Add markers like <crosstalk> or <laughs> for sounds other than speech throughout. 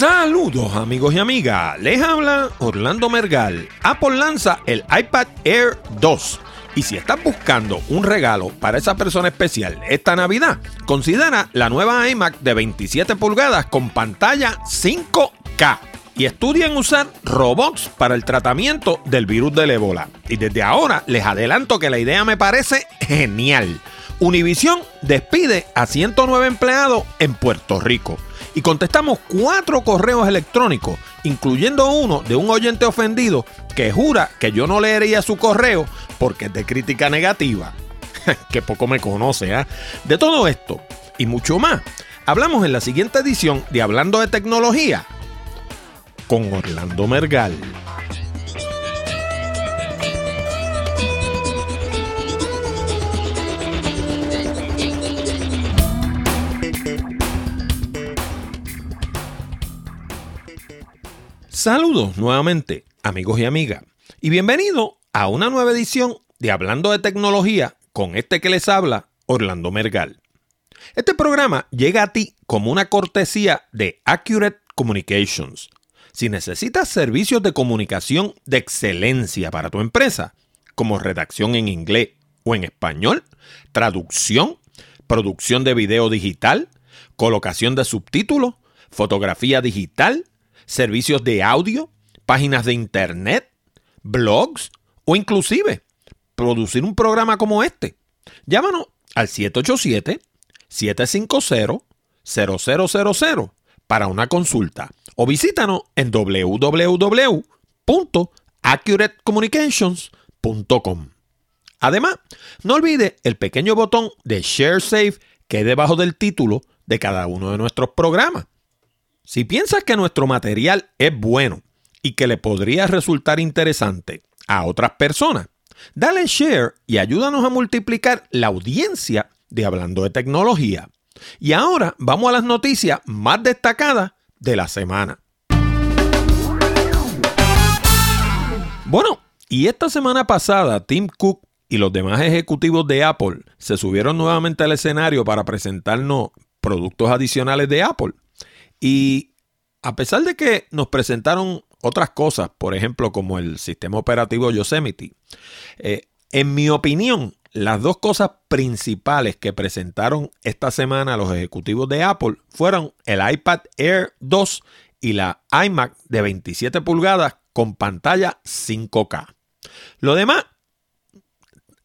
Saludos amigos y amigas, les habla Orlando Mergal. Apple lanza el iPad Air 2. Y si estás buscando un regalo para esa persona especial esta Navidad, considera la nueva iMac de 27 pulgadas con pantalla 5K. Y estudien usar robots para el tratamiento del virus del ébola. Y desde ahora les adelanto que la idea me parece genial. Univision despide a 109 empleados en Puerto Rico y contestamos cuatro correos electrónicos, incluyendo uno de un oyente ofendido que jura que yo no leería su correo porque es de crítica negativa. <laughs> que poco me conoce, ¿ah? De todo esto y mucho más, hablamos en la siguiente edición de Hablando de Tecnología con Orlando Mergal. Saludos nuevamente, amigos y amigas, y bienvenido a una nueva edición de Hablando de Tecnología con este que les habla, Orlando Mergal. Este programa llega a ti como una cortesía de Accurate Communications. Si necesitas servicios de comunicación de excelencia para tu empresa, como redacción en inglés o en español, traducción, producción de video digital, colocación de subtítulos, fotografía digital, servicios de audio, páginas de internet, blogs o inclusive producir un programa como este. Llámanos al 787-750-0000 para una consulta o visítanos en www.accuratecommunications.com. Además, no olvide el pequeño botón de Share Save que hay debajo del título de cada uno de nuestros programas. Si piensas que nuestro material es bueno y que le podría resultar interesante a otras personas, dale share y ayúdanos a multiplicar la audiencia de Hablando de Tecnología. Y ahora vamos a las noticias más destacadas de la semana. Bueno, y esta semana pasada Tim Cook y los demás ejecutivos de Apple se subieron nuevamente al escenario para presentarnos productos adicionales de Apple. Y a pesar de que nos presentaron otras cosas, por ejemplo, como el sistema operativo Yosemite, eh, en mi opinión, las dos cosas principales que presentaron esta semana los ejecutivos de Apple fueron el iPad Air 2 y la iMac de 27 pulgadas con pantalla 5K. Lo demás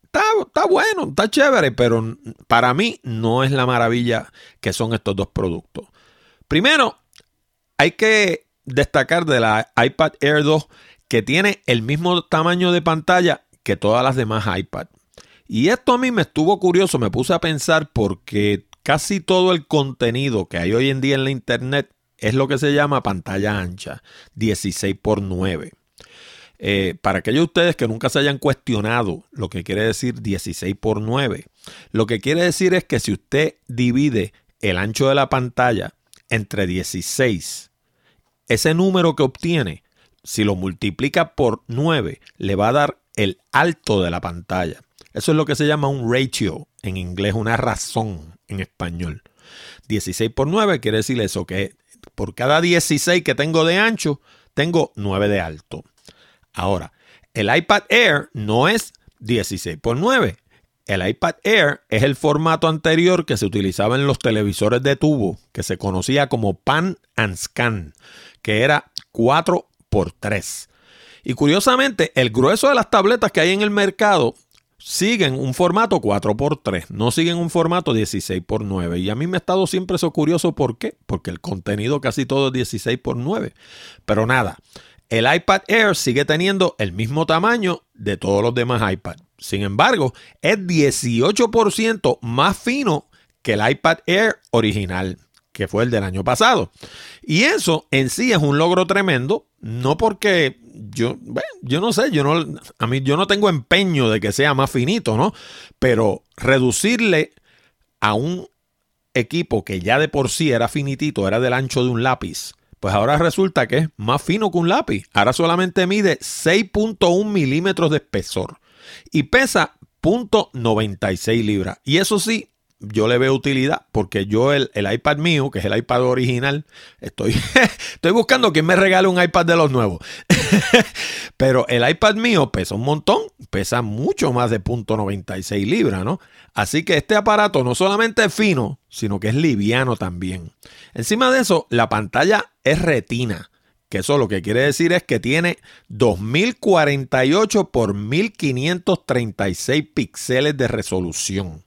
está, está, bueno, está chévere, pero para mí no es la maravilla que son estos dos productos. Primero, hay que destacar de la iPad Air 2 que tiene el mismo tamaño de pantalla que todas las demás iPad. Y esto a mí me estuvo curioso, me puse a pensar porque casi todo el contenido que hay hoy en día en la internet es lo que se llama pantalla ancha, 16 x 9. para aquellos de ustedes que nunca se hayan cuestionado lo que quiere decir 16 x 9, lo que quiere decir es que si usted divide el ancho de la pantalla entre 16. Ese número que obtiene, si lo multiplica por 9, le va a dar el alto de la pantalla. Eso es lo que se llama un ratio en inglés, una razón en español. 16 por 9 quiere decir eso, que por cada 16 que tengo de ancho, tengo 9 de alto. Ahora, el iPad Air no es 16 por 9, el iPad Air es el formato anterior que se utilizaba en los televisores de tubo, que se conocía como Pan and Scan, que era 4x3. Y curiosamente, el grueso de las tabletas que hay en el mercado siguen un formato 4x3, no siguen un formato 16x9. Y a mí me ha estado siempre eso curioso, ¿por qué? Porque el contenido casi todo es 16x9. Pero nada, el iPad Air sigue teniendo el mismo tamaño de todos los demás iPads. Sin embargo, es 18% más fino que el iPad Air original, que fue el del año pasado. Y eso en sí es un logro tremendo, no porque yo, yo no sé, yo no, a mí yo no tengo empeño de que sea más finito, ¿no? Pero reducirle a un equipo que ya de por sí era finitito, era del ancho de un lápiz, pues ahora resulta que es más fino que un lápiz. Ahora solamente mide 6.1 milímetros de espesor y pesa .96 libras. Y eso sí, yo le veo utilidad porque yo el, iPad mío, que es el iPad original, estoy, <laughs> estoy buscando quien me regale un iPad de los nuevos. <laughs> Pero el iPad mío pesa un montón, pesa mucho más de .96 libras, ¿no? Así que este aparato no solamente es fino, sino que es liviano también. Encima de eso, la pantalla es retina que eso lo que quiere decir es que tiene 2048 por 1536 píxeles de resolución.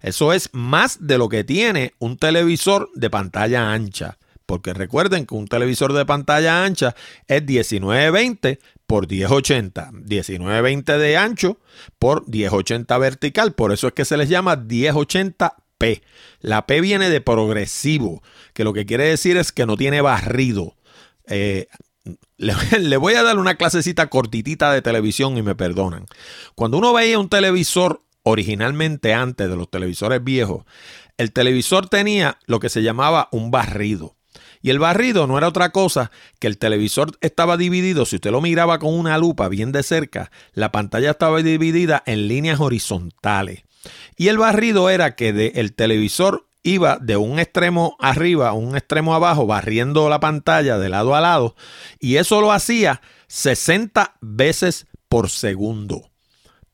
Eso es más de lo que tiene un televisor de pantalla ancha. Porque recuerden que un televisor de pantalla ancha es 1920 por 1080. 1920 de ancho por 1080 vertical. Por eso es que se les llama 1080p. La P viene de progresivo, que lo que quiere decir es que no tiene barrido. Eh, <laughs> le, voy a dar una clasecita cortitita de televisión y me perdonan. Cuando uno veía un televisor originalmente antes de los televisores viejos, el televisor tenía lo que se llamaba un barrido. Y el barrido no era otra cosa que el televisor estaba dividido, si usted lo miraba con una lupa bien de cerca, la pantalla estaba dividida en líneas horizontales. Y el barrido era que de, el televisor iba de un extremo arriba a un extremo abajo, barriendo la pantalla de lado a lado, y eso lo hacía 60 veces por segundo.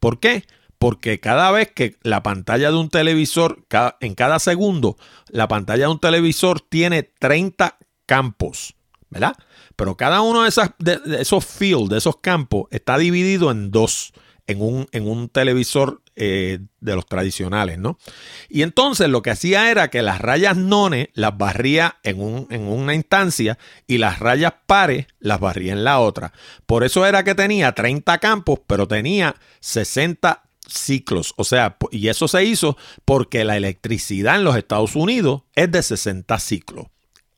¿Por qué? Porque cada vez que la pantalla de un televisor, en cada segundo, la pantalla de un televisor tiene 30 campos, ¿verdad? Pero cada uno de, de, esos fields, de esos campos, está dividido en dos en un, en un televisor eh, de los tradicionales, ¿no? Y entonces lo que hacía era que las rayas nones las barría en, un, en una instancia y las rayas pares las barría en la otra. Por eso era que tenía 30 campos, pero tenía 60 ciclos. O sea, y eso se hizo porque la electricidad en los Estados Unidos es de 60 ciclos.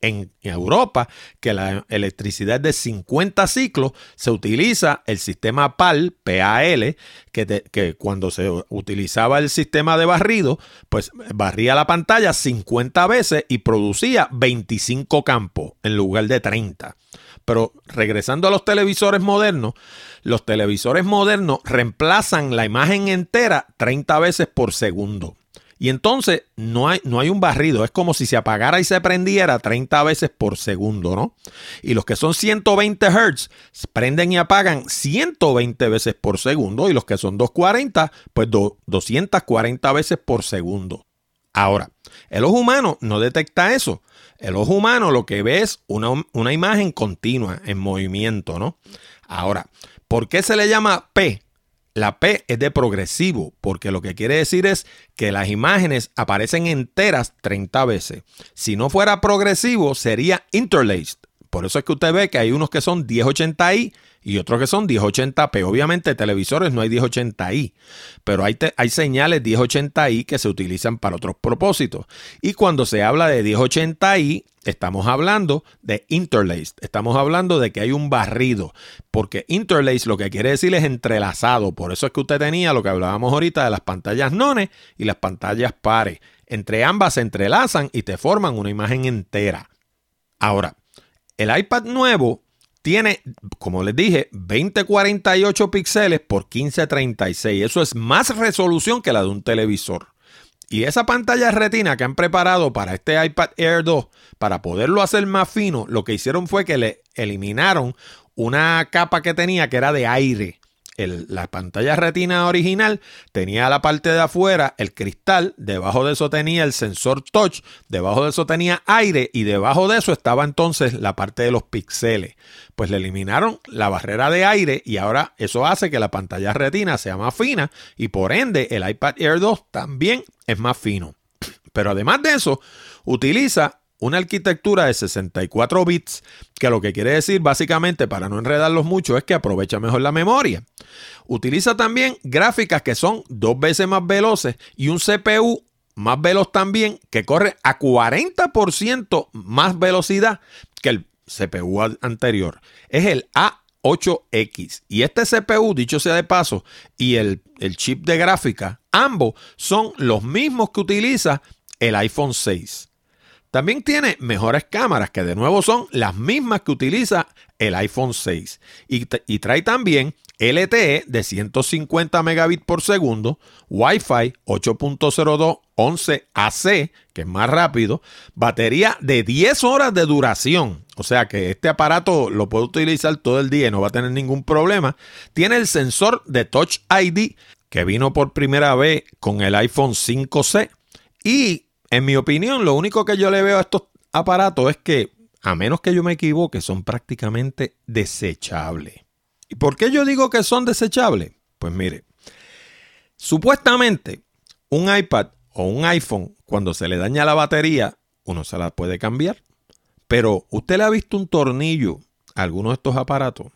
En Europa, que la electricidad de 50 ciclos, se utiliza el sistema PAL, PAL, que, que cuando se utilizaba el sistema de barrido, pues barría la pantalla 50 veces y producía 25 campos en lugar de 30. Pero regresando a los televisores modernos, los televisores modernos reemplazan la imagen entera 30 veces por segundo. Y entonces no hay, no hay un barrido, es como si se apagara y se prendiera 30 veces por segundo, ¿no? Y los que son 120 Hz prenden y apagan 120 veces por segundo y los que son 240, pues 240 veces por segundo. Ahora, el ojo humano no detecta eso. El ojo humano lo que ve es una, una imagen continua en movimiento, ¿no? Ahora, ¿por qué se le llama P? La P es de progresivo, porque lo que quiere decir es que las imágenes aparecen enteras 30 veces. Si no fuera progresivo, sería interlaced. Por eso es que usted ve que hay unos que son 1080i y otros que son 1080p. Obviamente, televisores no hay 1080i, pero hay, hay señales 1080i que se utilizan para otros propósitos. Y cuando se habla de 1080i, estamos hablando de interlaced. Estamos hablando de que hay un barrido, porque interlaced lo que quiere decir es entrelazado. Por eso es que usted tenía lo que hablábamos ahorita de las pantallas nones y las pantallas pares. Entre ambas se entrelazan y te forman una imagen entera. Ahora, el iPad nuevo tiene, como les dije, 2048 píxeles por 1536. Eso es más resolución que la de un televisor. Y esa pantalla retina que han preparado para este iPad Air 2, para poderlo hacer más fino, lo que hicieron fue que le eliminaron una capa que tenía que era de aire la pantalla retina original tenía la parte de afuera el cristal, debajo de eso tenía el sensor touch, debajo de eso tenía aire y debajo de eso estaba entonces la parte de los píxeles. Pues le eliminaron la barrera de aire y ahora eso hace que la pantalla retina sea más fina y por ende el iPad Air 2 también es más fino. Pero además de eso, utiliza una arquitectura de 64 bits, que lo que quiere decir básicamente, para no enredarlos mucho, es que aprovecha mejor la memoria. Utiliza también gráficas que son dos veces más veloces y un CPU más veloz también, que corre a 40% más velocidad que el CPU anterior. Es el A8X. Y este CPU, dicho sea de paso, y el, el chip de gráfica, ambos son los mismos que utiliza el iPhone 6. También tiene mejores cámaras, que de nuevo son las mismas que utiliza el iPhone 6. Y, trae también LTE de 150 megabits por segundo, Wi-Fi 8.02 11AC, que es más rápido, batería de 10 horas de duración. O sea que este aparato lo puede utilizar todo el día y no va a tener ningún problema. Tiene el sensor de Touch ID que vino por primera vez con el iPhone 5C. Y en mi opinión, lo único que yo le veo a estos aparatos es que, a menos que yo me equivoque, son prácticamente desechables. ¿Y por qué yo digo que son desechables? Pues mire, supuestamente un iPad o un iPhone, cuando se le daña la batería, uno se la puede cambiar. Pero usted le ha visto un tornillo a alguno de estos aparatos.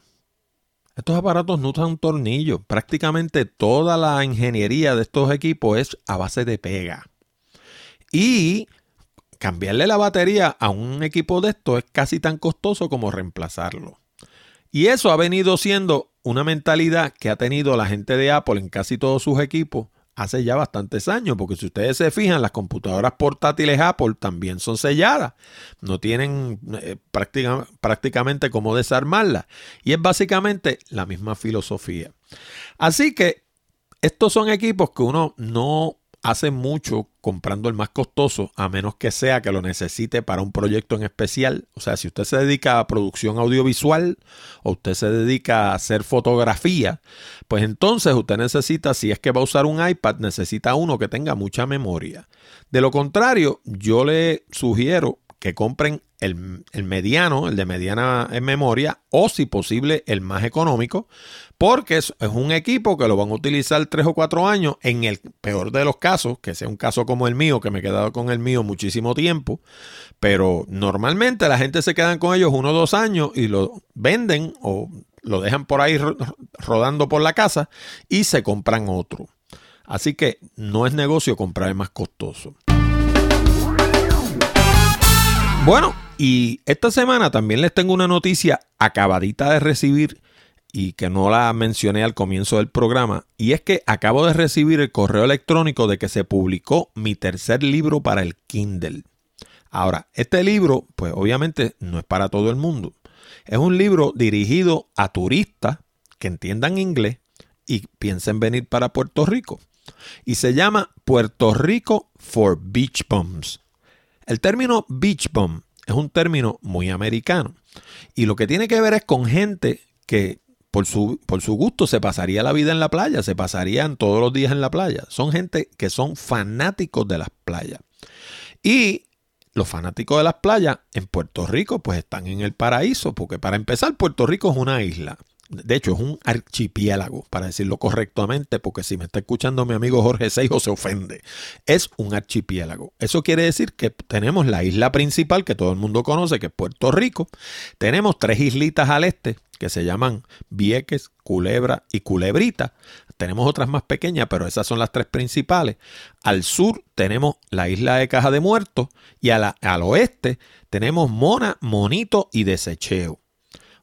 Estos aparatos no usan tornillo. Prácticamente toda la ingeniería de estos equipos es a base de pega. Y cambiarle la batería a un equipo de estos es casi tan costoso como reemplazarlo. Y eso ha venido siendo una mentalidad que ha tenido la gente de Apple en casi todos sus equipos hace ya bastantes años, porque si ustedes se fijan, las computadoras portátiles Apple también son selladas, no tienen eh, prácticamente cómo desarmarlas, y es básicamente la misma filosofía. Así que estos son equipos que uno no hace mucho comprando el más costoso, a menos que sea que lo necesite para un proyecto en especial. O sea, si usted se dedica a producción audiovisual o usted se dedica a hacer fotografía, pues entonces usted necesita, si es que va a usar un iPad, necesita uno que tenga mucha memoria. De lo contrario, yo le sugiero que compren el, mediano, el de mediana en memoria, o si posible el más económico, porque es, es, un equipo que lo van a utilizar tres o cuatro años, en el peor de los casos, que sea un caso como el mío, que me he quedado con el mío muchísimo tiempo, pero normalmente la gente se queda con ellos uno o dos años y lo venden o lo dejan por ahí rodando por la casa y se compran otro. Así que no es negocio comprar el más costoso. Bueno, y esta semana también les tengo una noticia acabadita de recibir y que no la mencioné al comienzo del programa, y es que acabo de recibir el correo electrónico de que se publicó mi tercer libro para el Kindle. Ahora, este libro, pues obviamente no es para todo el mundo. Es un libro dirigido a turistas que entiendan inglés y piensen venir para Puerto Rico. Y se llama Puerto Rico for Beach Bums. El término beach bum es un término muy americano y lo que tiene que ver es con gente que por su, por su gusto se pasaría la vida en la playa, se pasarían todos los días en la playa. Son gente que son fanáticos de las playas. Y los fanáticos de las playas en Puerto Rico pues están en el paraíso, porque para empezar Puerto Rico es una isla de hecho es un archipiélago, para decirlo correctamente, porque si me está escuchando mi amigo Jorge Seijo se ofende. Es un archipiélago. Eso quiere decir que tenemos la isla principal que todo el mundo conoce, que es Puerto Rico. Tenemos tres islitas al este que se llaman Vieques, Culebra y Culebrita. Tenemos otras más pequeñas, pero esas son las tres principales. Al sur tenemos la isla de Caja de Muertos y al oeste tenemos Mona, Monito y Desecheo.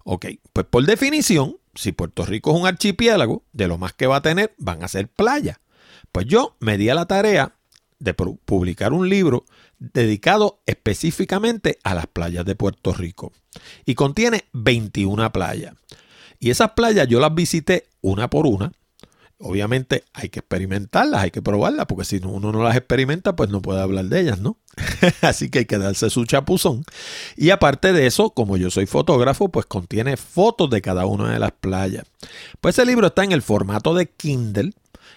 Ok, pues por definición, si Puerto Rico es un archipiélago, de lo más que va a tener van a ser playas. Pues yo me di a la tarea de publicar un libro dedicado específicamente a las playas de Puerto Rico. Y contiene 21 playas. Y esas playas yo las visité una por una obviamente hay que experimentarlas, hay que probarlas, porque si uno no las experimenta, pues no puede hablar de ellas, ¿no? <laughs> Así que hay que darse su chapuzón. Y aparte de eso, como yo soy fotógrafo, pues contiene fotos de cada una de las playas. Pues ese libro está en el formato de Kindle.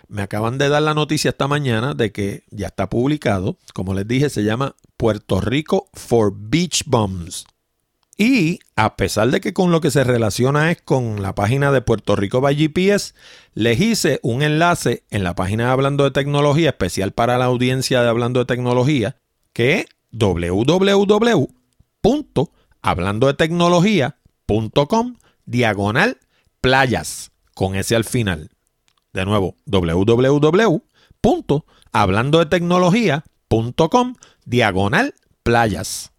Me acaban de dar la noticia esta mañana de que ya está publicado. Como les dije, se llama Puerto Rico for Beach Bums. Y a pesar de que con lo que se relaciona es con la página de Puerto Rico by GPS, les hice un enlace en la página de Hablando de Tecnología, especial para la audiencia de Hablando de Tecnología, que es www.hablandodetecnología.com diagonal playas, con ese al final. De nuevo, www.hablandodetecnología.com diagonal playas.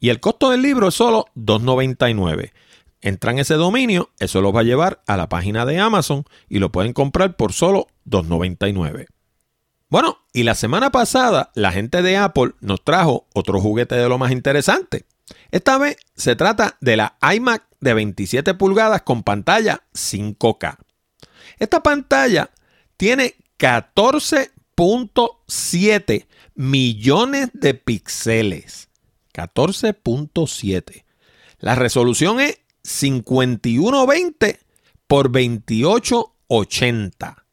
Y el costo del libro es solo $2.99. Entran ese dominio, eso los va a llevar a la página de Amazon y lo pueden comprar por solo $2.99. Bueno, y la semana pasada la gente de Apple nos trajo otro juguete de lo más interesante. Esta vez se trata de la iMac de 27 pulgadas con pantalla 5K. Esta pantalla tiene 14.7 millones de píxeles. 14.7. La resolución es 5120 por 2880.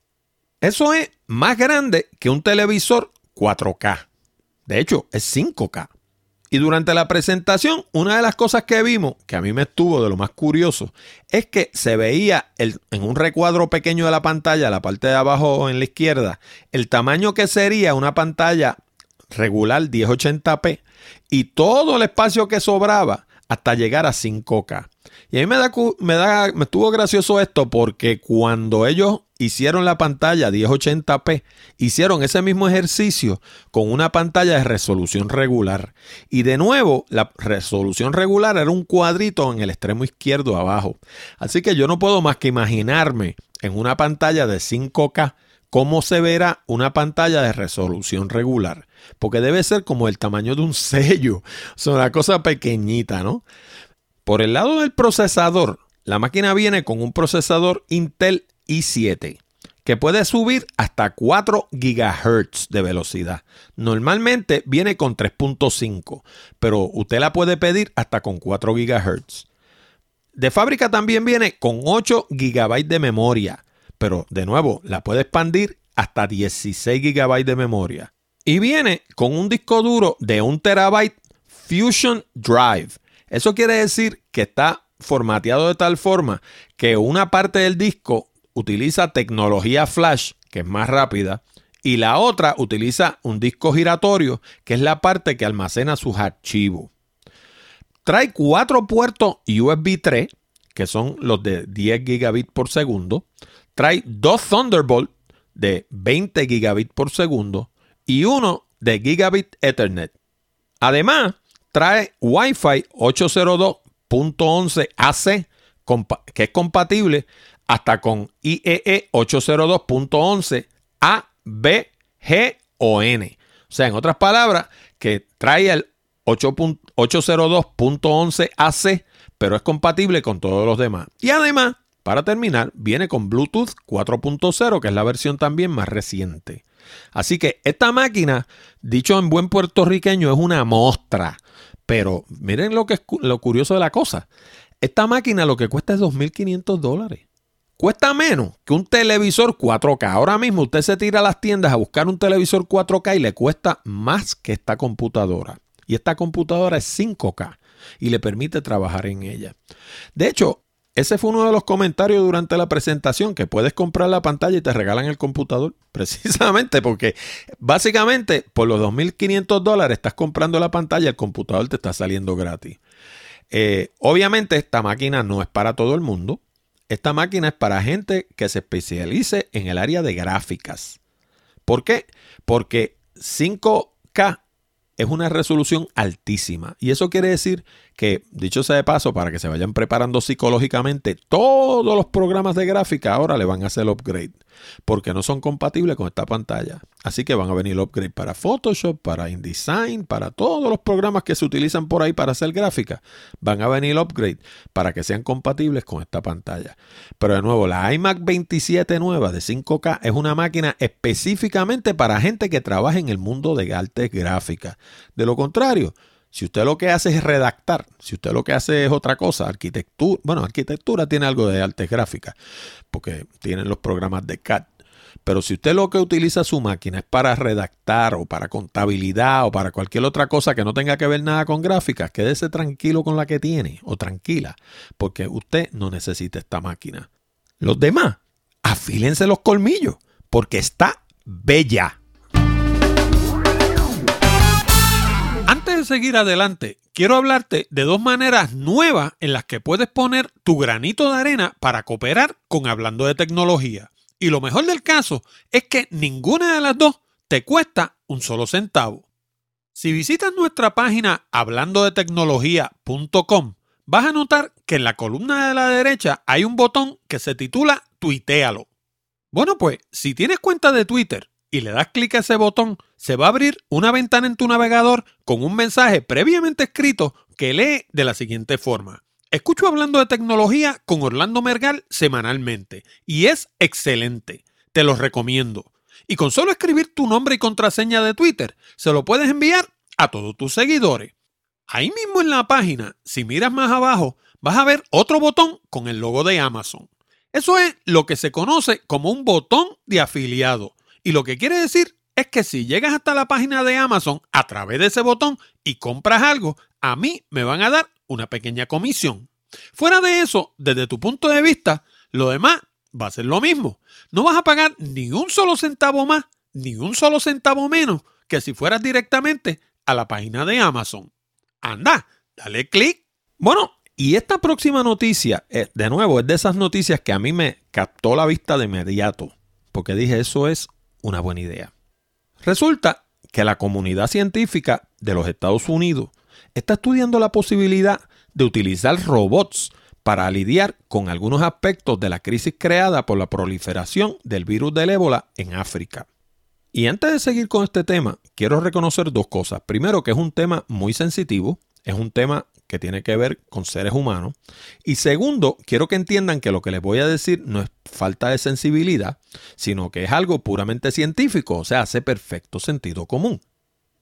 Eso es más grande que un televisor 4K. De hecho, es 5K. Y durante la presentación, una de las cosas que vimos, que a mí me estuvo de lo más curioso, es que se veía en un recuadro pequeño de la pantalla, la parte de abajo en la izquierda, el tamaño que sería una pantalla regular 1080p y todo el espacio que sobraba hasta llegar a 5K. Y a mí me, da, me, da, me estuvo gracioso esto porque cuando ellos hicieron la pantalla 1080p, hicieron ese mismo ejercicio con una pantalla de resolución regular. Y de nuevo, la resolución regular era un cuadrito en el extremo izquierdo abajo. Así que yo no puedo más que imaginarme en una pantalla de 5K cómo se verá una pantalla de resolución regular. Porque debe ser como el tamaño de un <laughs> sello. O sea, una cosa pequeñita, ¿no? Por el lado del procesador, la máquina viene con un procesador Intel i7 que puede subir hasta 4 GHz de velocidad. Normalmente viene con 3.5, pero usted la puede pedir hasta con 4 GHz. De fábrica también viene con 8 GB de memoria, pero de nuevo la puede expandir hasta 16 GB de memoria. Y viene con un disco duro de 1 TB Fusion Drive eso quiere decir que está formateado de tal forma que una parte del disco utiliza tecnología flash, que es más rápida, y la otra utiliza un disco giratorio, que es la parte que almacena sus archivos. Trae cuatro puertos USB 3, que son los de 10 gigabits por segundo. Trae dos Thunderbolt de 20 gigabits por segundo y uno de gigabit Ethernet. Además, trae Wi-Fi 802.11ac, que es compatible hasta con IEE 802.11 A, B, o N. O sea, en otras palabras, que trae el 802.11 AC, pero es compatible con todos los demás. Y además, para terminar, viene con Bluetooth 4.0, que es la versión también más reciente. Así que esta máquina, dicho en buen puertorriqueño, es una mostra. Pero miren lo, que es, lo curioso de la cosa. Esta máquina lo que cuesta es 2.500 dólares. Cuesta menos que un televisor 4K. Ahora mismo usted se tira a las tiendas a buscar un televisor 4K y le cuesta más que esta computadora. Y esta computadora es 5K y le permite trabajar en ella. De hecho, ese fue uno de los comentarios durante la presentación, que puedes comprar la pantalla y te regalan el computador. <laughs> Precisamente porque básicamente por los 2.500 dólares estás comprando la pantalla, el computador te está saliendo gratis. Eh, obviamente esta máquina no es para todo el mundo. Esta máquina es para gente que se especialice en el área de gráficas. ¿Por qué? Porque 5K es una resolución altísima. Y eso quiere decir que, dicho sea de paso, para que se vayan preparando psicológicamente, todos los programas de gráfica ahora le van a hacer upgrade, porque no son compatibles con esta pantalla. Así que van a venir upgrade para Photoshop, para InDesign, para todos los programas que se utilizan por ahí para hacer gráfica. Van a venir upgrade para que sean compatibles con esta pantalla. Pero de nuevo, la iMac 27 nueva de 5K es una máquina específicamente para gente que trabaja en el mundo de artes gráficas. De lo contrario, si usted lo que hace es redactar, si usted lo que hace es otra cosa, arquitectura, bueno, arquitectura tiene algo de artes gráficas, porque tienen los programas de CAD. Pero si usted lo que utiliza su máquina es para redactar o para contabilidad o para cualquier otra cosa que no tenga que ver nada con gráficas, quédese tranquilo con la que tiene o tranquila, porque usted no necesita esta máquina. Los demás, afílense los colmillos, porque está bella. De seguir adelante, quiero hablarte de dos maneras nuevas en las que puedes poner tu granito de arena para cooperar con Hablando de Tecnología. Y lo mejor del caso es que ninguna de las dos te cuesta un solo centavo. Si visitas nuestra página hablandodetecnología.com, vas a notar que en la columna de la derecha hay un botón que se titula Tuitealo. Bueno, pues si tienes cuenta de Twitter y le das clic a ese botón, se va a abrir una ventana en tu navegador con un mensaje previamente escrito que lee de la siguiente forma. Escucho hablando de tecnología con Orlando Mergal semanalmente y es excelente. Te lo recomiendo. Y con solo escribir tu nombre y contraseña de Twitter, se lo puedes enviar a todos tus seguidores. Ahí mismo en la página, si miras más abajo, vas a ver otro botón con el logo de Amazon. Eso es lo que se conoce como un botón de afiliado. Y lo que quiere decir es que si llegas hasta la página de Amazon a través de ese botón y compras algo, a mí me van a dar una pequeña comisión. Fuera de eso, desde tu punto de vista, lo demás va a ser lo mismo. No vas a pagar ni un solo centavo más, ni un solo centavo menos que si fueras directamente a la página de Amazon. Anda, dale clic. Bueno, y esta próxima noticia, eh, de nuevo, es de esas noticias que a mí me captó la vista de inmediato, porque dije, eso es una buena idea. Resulta que la comunidad científica de los Estados Unidos está estudiando la posibilidad de utilizar robots para lidiar con algunos aspectos de la crisis creada por la proliferación del virus del ébola en África. Y antes de seguir con este tema, quiero reconocer dos cosas. Primero, que es un tema muy sensitivo, es un tema tiene que ver con seres humanos. Y segundo, quiero que entiendan que lo que les voy a decir no es falta de sensibilidad, sino que es algo puramente científico, o sea, hace perfecto sentido común.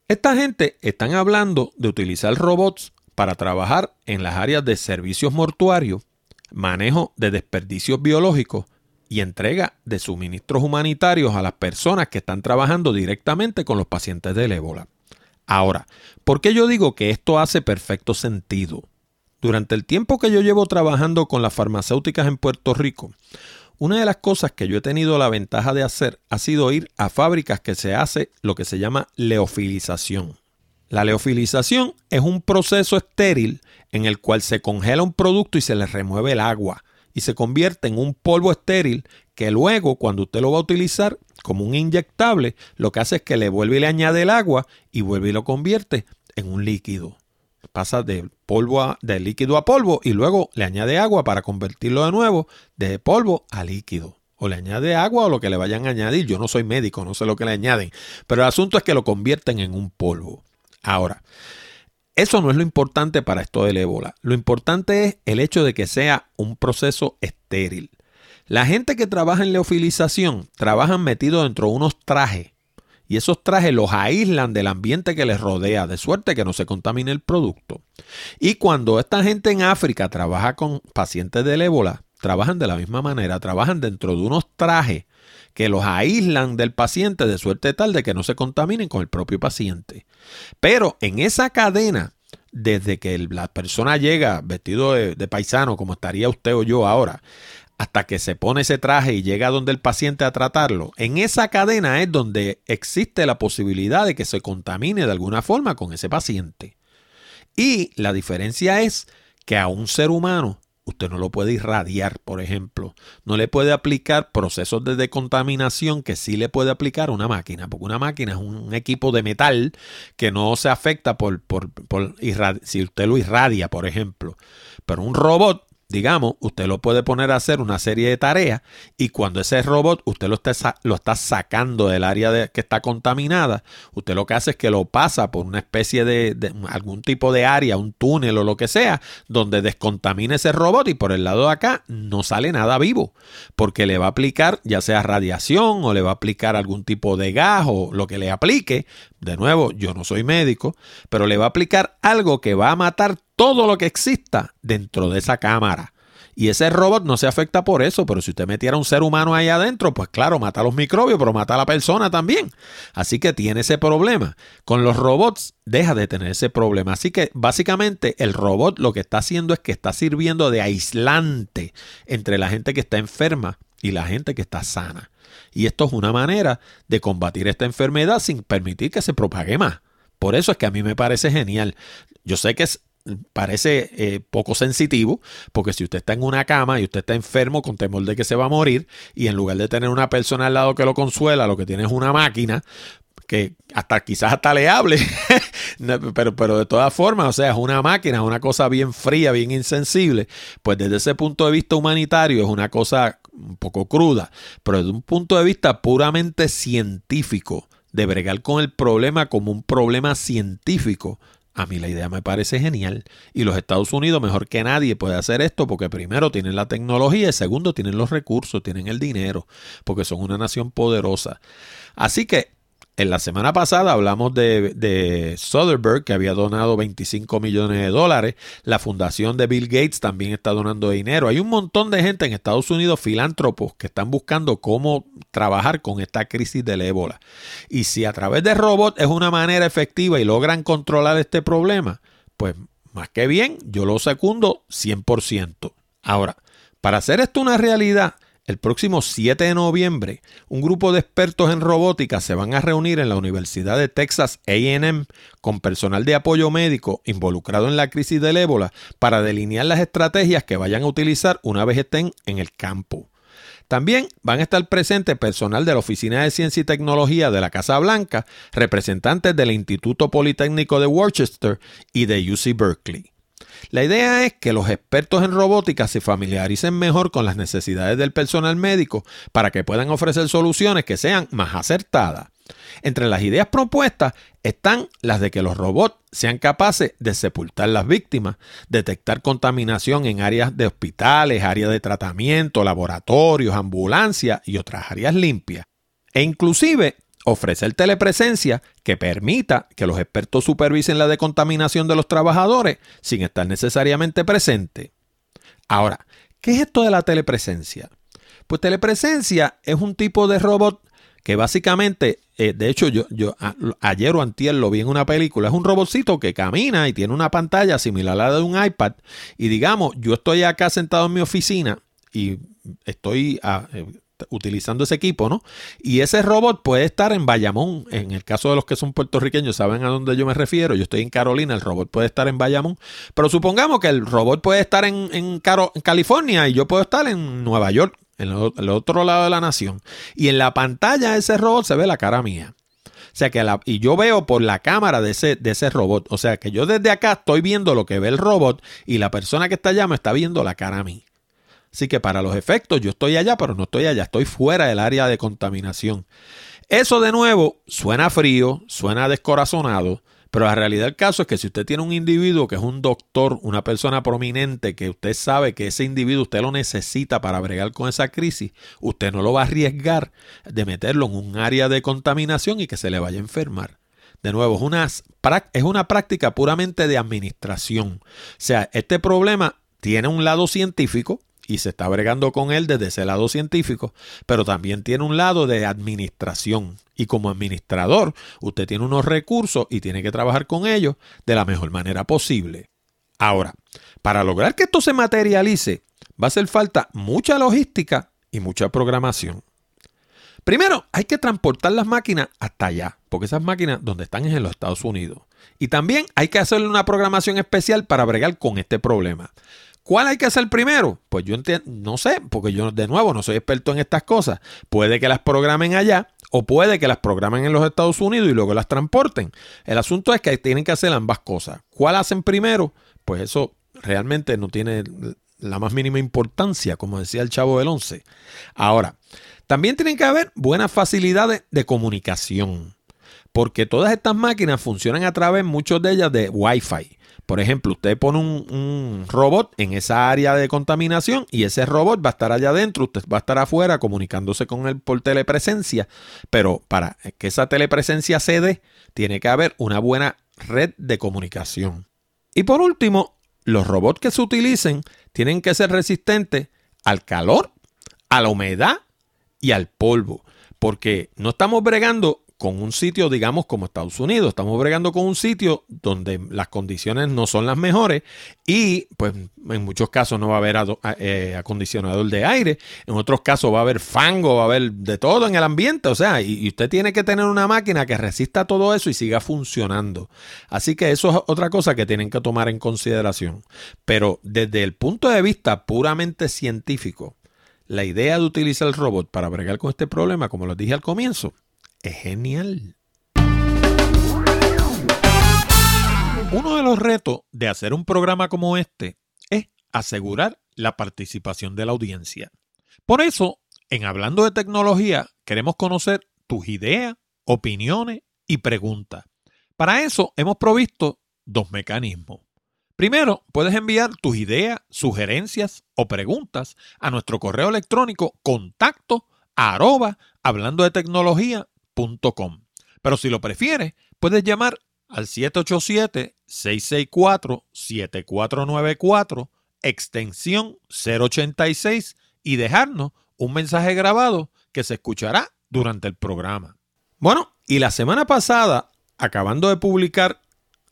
Esta gente están hablando de utilizar robots para trabajar en las áreas de servicios mortuarios, manejo de desperdicios biológicos y entrega de suministros humanitarios a las personas que están trabajando directamente con los pacientes del ébola. Ahora, ¿por qué yo digo que esto hace perfecto sentido? Durante el tiempo que yo llevo trabajando con las farmacéuticas en Puerto Rico, una de las cosas que yo he tenido la ventaja de hacer ha sido ir a fábricas que se hace lo que se llama leofilización. La leofilización es un proceso estéril en el cual se congela un producto y se le remueve el agua y se convierte en un polvo estéril que luego cuando usted lo va a utilizar como un inyectable, lo que hace es que le vuelve y le añade el agua y vuelve y lo convierte en un líquido. Pasa de polvo de líquido a polvo y luego le añade agua para convertirlo de nuevo de polvo a líquido. O le añade agua o lo que le vayan a añadir. Yo no soy médico, no sé lo que le añaden. Pero el asunto es que lo convierten en un polvo. Ahora, eso no es lo importante para esto del ébola. Lo importante es el hecho de que sea un proceso estéril. La gente que trabaja en leofilización trabajan metidos dentro de unos trajes y esos trajes los aíslan del ambiente que les rodea, de suerte que no se contamine el producto. Y cuando esta gente en África trabaja con pacientes del ébola, trabajan de la misma manera, trabajan dentro de unos trajes que los aíslan del paciente de suerte tal de que no se contaminen con el propio paciente. Pero en esa cadena, desde que la persona llega vestido de paisano, como estaría usted o yo ahora, hasta que se pone ese traje y llega donde el paciente a tratarlo, en esa cadena es donde existe la posibilidad de que se contamine de alguna forma con ese paciente. Y la diferencia es que a un ser humano Usted no lo puede irradiar, por ejemplo. No le puede aplicar procesos de decontaminación que sí le puede aplicar una máquina, porque una máquina es un equipo de metal que no se afecta por, por, por si usted lo irradia, por ejemplo. Pero un robot digamos, usted lo puede poner a hacer una serie de tareas y cuando ese robot usted lo está, lo está sacando del área de, que está contaminada, usted lo que hace es que lo pasa por una especie de, de, algún tipo de área, un túnel o lo que sea, donde descontamine ese robot y por el lado de acá no sale nada vivo, porque le va a aplicar ya sea radiación o le va a aplicar algún tipo de gas o lo que le aplique. De nuevo, yo no soy médico, pero le va a aplicar algo que va a matar todo lo que exista dentro de esa cámara. Y ese robot no se afecta por eso, pero si usted metiera un ser humano ahí adentro, pues claro, mata a los microbios, pero mata a la persona también. Así que tiene ese problema. Con los robots deja de tener ese problema. Así que básicamente el robot lo que está haciendo es que está sirviendo de aislante entre la gente que está enferma y la gente que está sana. Y esto es una manera de combatir esta enfermedad sin permitir que se propague más. Por eso es que a mí me parece genial. Yo sé que es parece eh, poco sensitivo, porque si usted está en una cama y usted está enfermo con temor de que se va a morir, y en lugar de tener una persona al lado que lo consuela, lo que tiene es una máquina, que hasta quizás hasta le hable, <laughs> pero, pero de todas formas, o sea, es una máquina, es una cosa bien fría, bien insensible, pues desde ese punto de vista humanitario es una cosa un poco cruda, pero desde un punto de vista puramente científico, de bregar con el problema como un problema científico, a mí la idea me parece genial. Y los Estados Unidos, mejor que nadie, puede hacer esto porque primero tienen la tecnología y segundo tienen los recursos, tienen el dinero, porque son una nación poderosa. Así que en la semana pasada hablamos de, de, que había donado 25 millones de dólares. La fundación de Bill Gates también está donando dinero. Hay un montón de gente en Estados Unidos, filántropos, que están buscando cómo trabajar con esta crisis del ébola. Y si a través de robots es una manera efectiva y logran controlar este problema, pues más que bien, yo lo secundo 100%. Ahora, para hacer esto una realidad, el próximo 7 de noviembre, un grupo de expertos en robótica se van a reunir en la Universidad de Texas AM con personal de apoyo médico involucrado en la crisis del ébola para delinear las estrategias que vayan a utilizar una vez estén en el campo. También van a estar presentes personal de la Oficina de Ciencia y Tecnología de la Casa Blanca, representantes del Instituto Politécnico de Worcester y de UC Berkeley. La idea es que los expertos en robótica se familiaricen mejor con las necesidades del personal médico para que puedan ofrecer soluciones que sean más acertadas. Entre las ideas propuestas están las de que los robots sean capaces de sepultar las víctimas, detectar contaminación en áreas de hospitales, áreas de tratamiento, laboratorios, ambulancias y otras áreas limpias, e inclusive ofrecer telepresencia que permita que los expertos supervisen la decontaminación de los trabajadores sin estar necesariamente presente. Ahora, ¿qué es esto de la telepresencia? Pues telepresencia es un tipo de robot que básicamente, eh, de hecho yo, ayer o antier lo vi en una película, es un robotcito que camina y tiene una pantalla similar a la de un iPad y digamos, yo estoy acá sentado en mi oficina y estoy a, eh, utilizando ese equipo, ¿no? Y ese robot puede estar en Bayamón. En el caso de los que son puertorriqueños, saben a dónde yo me refiero. Yo estoy en Carolina, el robot puede estar en Bayamón. Pero supongamos que el robot puede estar en, en, California y yo puedo estar en Nueva York, en el, otro lado de la nación. Y en la pantalla de ese robot se ve la cara mía. O sea que la, y yo veo por la cámara de ese, de ese robot. O sea que yo desde acá estoy viendo lo que ve el robot y la persona que está allá me está viendo la cara a mí. Así que para los efectos yo estoy allá, pero no estoy allá, estoy fuera del área de contaminación. Eso de nuevo suena frío, suena descorazonado, pero la realidad del caso es que si usted tiene un individuo que es un doctor, una persona prominente, que usted sabe que ese individuo usted lo necesita para bregar con esa crisis, usted no lo va a arriesgar de meterlo en un área de contaminación y que se le vaya a enfermar. De nuevo, es una, es una práctica puramente de administración. O sea, este problema tiene un lado científico, y se está bregando con él desde ese lado científico, pero también tiene un lado de administración. Y como administrador, usted tiene unos recursos y tiene que trabajar con ellos de la mejor manera posible. Ahora, para lograr que esto se materialice, va a hacer falta mucha logística y mucha programación. Primero, hay que transportar las máquinas hasta allá, porque esas máquinas donde están es en los Estados Unidos. Y también hay que hacerle una programación especial para bregar con este problema. ¿Cuál hay que hacer primero? Pues yo no sé, porque yo de nuevo no soy experto en estas cosas. Puede que las programen allá o puede que las programen en los Estados Unidos y luego las transporten. El asunto es que tienen que hacer ambas cosas. ¿Cuál hacen primero? Pues eso realmente no tiene la más mínima importancia, como decía el chavo del 11. Ahora, también tienen que haber buenas facilidades de comunicación, porque todas estas máquinas funcionan a través, muchas de ellas, de Wi-Fi. Por ejemplo, usted pone un, robot en esa área de contaminación y ese robot va a estar allá adentro, usted va a estar afuera comunicándose con él por telepresencia, pero para que esa telepresencia se dé, tiene que haber una buena red de comunicación. Y por último, los robots que se utilicen tienen que ser resistentes al calor, a la humedad y al polvo, porque no estamos bregando con un sitio, digamos, como Estados Unidos. Estamos bregando con un sitio donde las condiciones no son las mejores y, pues, en muchos casos no va a haber eh, acondicionador de aire. En otros casos va a haber fango, va a haber de todo en el ambiente. O sea, y, usted tiene que tener una máquina que resista todo eso y siga funcionando. Así que eso es otra cosa que tienen que tomar en consideración. Pero desde el punto de vista puramente científico, la idea de utilizar el robot para bregar con este problema, como lo dije al comienzo, es genial. Uno de los retos de hacer un programa como este es asegurar la participación de la audiencia. Por eso, en Hablando de Tecnología, queremos conocer tus ideas, opiniones y preguntas. Para eso hemos provisto dos mecanismos. Primero, puedes enviar tus ideas, sugerencias o preguntas a nuestro correo electrónico contacto de Pero si lo prefieres, puedes llamar al 787-664-7494, extensión 086 y dejarnos un mensaje grabado que se escuchará durante el programa. Bueno, y la semana pasada, acabando de publicar,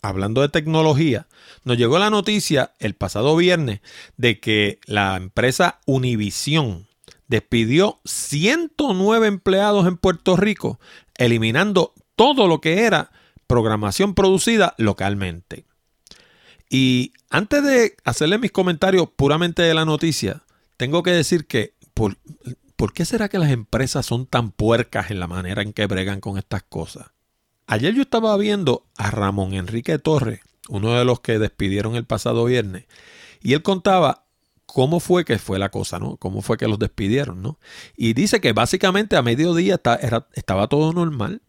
hablando de tecnología, nos llegó la noticia el pasado viernes de que la empresa Univision despidió 109 empleados en Puerto Rico, eliminando todo lo que era programación producida localmente. Y antes de hacerle mis comentarios puramente de la noticia, tengo que decir que por, ¿por qué será que las empresas son tan puercas en la manera en que bregan con estas cosas? Ayer yo estaba viendo a Ramón Enrique Torres, uno de los que despidieron el pasado viernes, y él contaba cómo fue que fue la cosa, ¿no? Cómo fue que los despidieron, ¿no? Y dice que básicamente a mediodía estaba todo normal.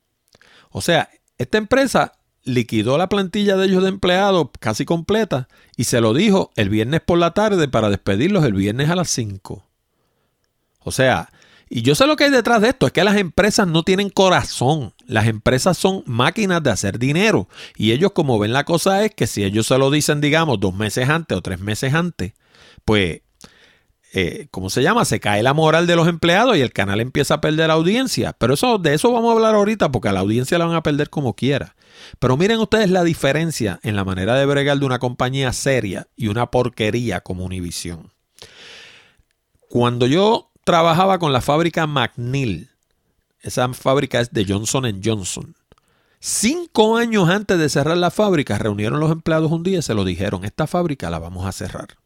O sea, esta empresa liquidó la plantilla de ellos de empleados casi completa y se lo dijo el viernes por la tarde para despedirlos el viernes a las 5. O sea, y yo sé lo que hay detrás de esto, es que las empresas no tienen corazón, las empresas son máquinas de hacer dinero y ellos como ven la cosa es que si ellos se lo dicen digamos dos meses antes o tres meses antes, pues eh, ¿cómo se llama? Se cae la moral de los empleados y el canal empieza a perder audiencia. Pero eso, de eso vamos a hablar ahorita porque a la audiencia la van a perder como quiera. Pero miren ustedes la diferencia en la manera de bregar de una compañía seria y una porquería como Univision. Cuando yo trabajaba con la fábrica McNeil, esa fábrica es de Johnson Johnson. Cinco años antes de cerrar la fábrica, reunieron los empleados un día y se lo dijeron, esta fábrica la vamos a cerrar.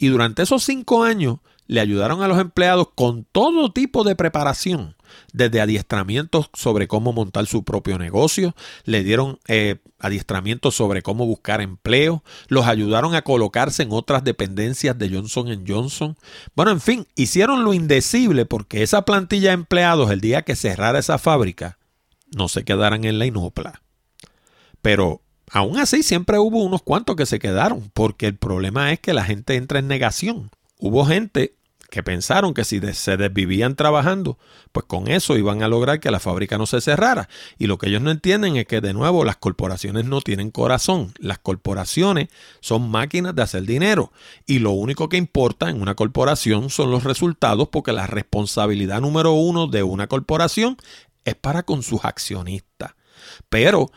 Y durante esos cinco años le ayudaron a los empleados con todo tipo de preparación, desde adiestramientos sobre cómo montar su propio negocio, le dieron eh, adiestramientos sobre cómo buscar empleo, los ayudaron a colocarse en otras dependencias de Johnson Johnson. Bueno, en fin, hicieron lo indecible porque esa plantilla de empleados el día que cerrara esa fábrica no se quedaran en la inopla. Pero Aún así, siempre hubo unos cuantos que se quedaron, porque el problema es que la gente entra en negación. Hubo gente que pensaron que si se desvivían trabajando, pues con eso iban a lograr que la fábrica no se cerrara. Y lo que ellos no entienden es que de nuevo las corporaciones no tienen corazón. Las corporaciones son máquinas de hacer dinero. Y lo único que importa en una corporación son los resultados porque la responsabilidad número uno de una corporación es para con sus accionistas. Pero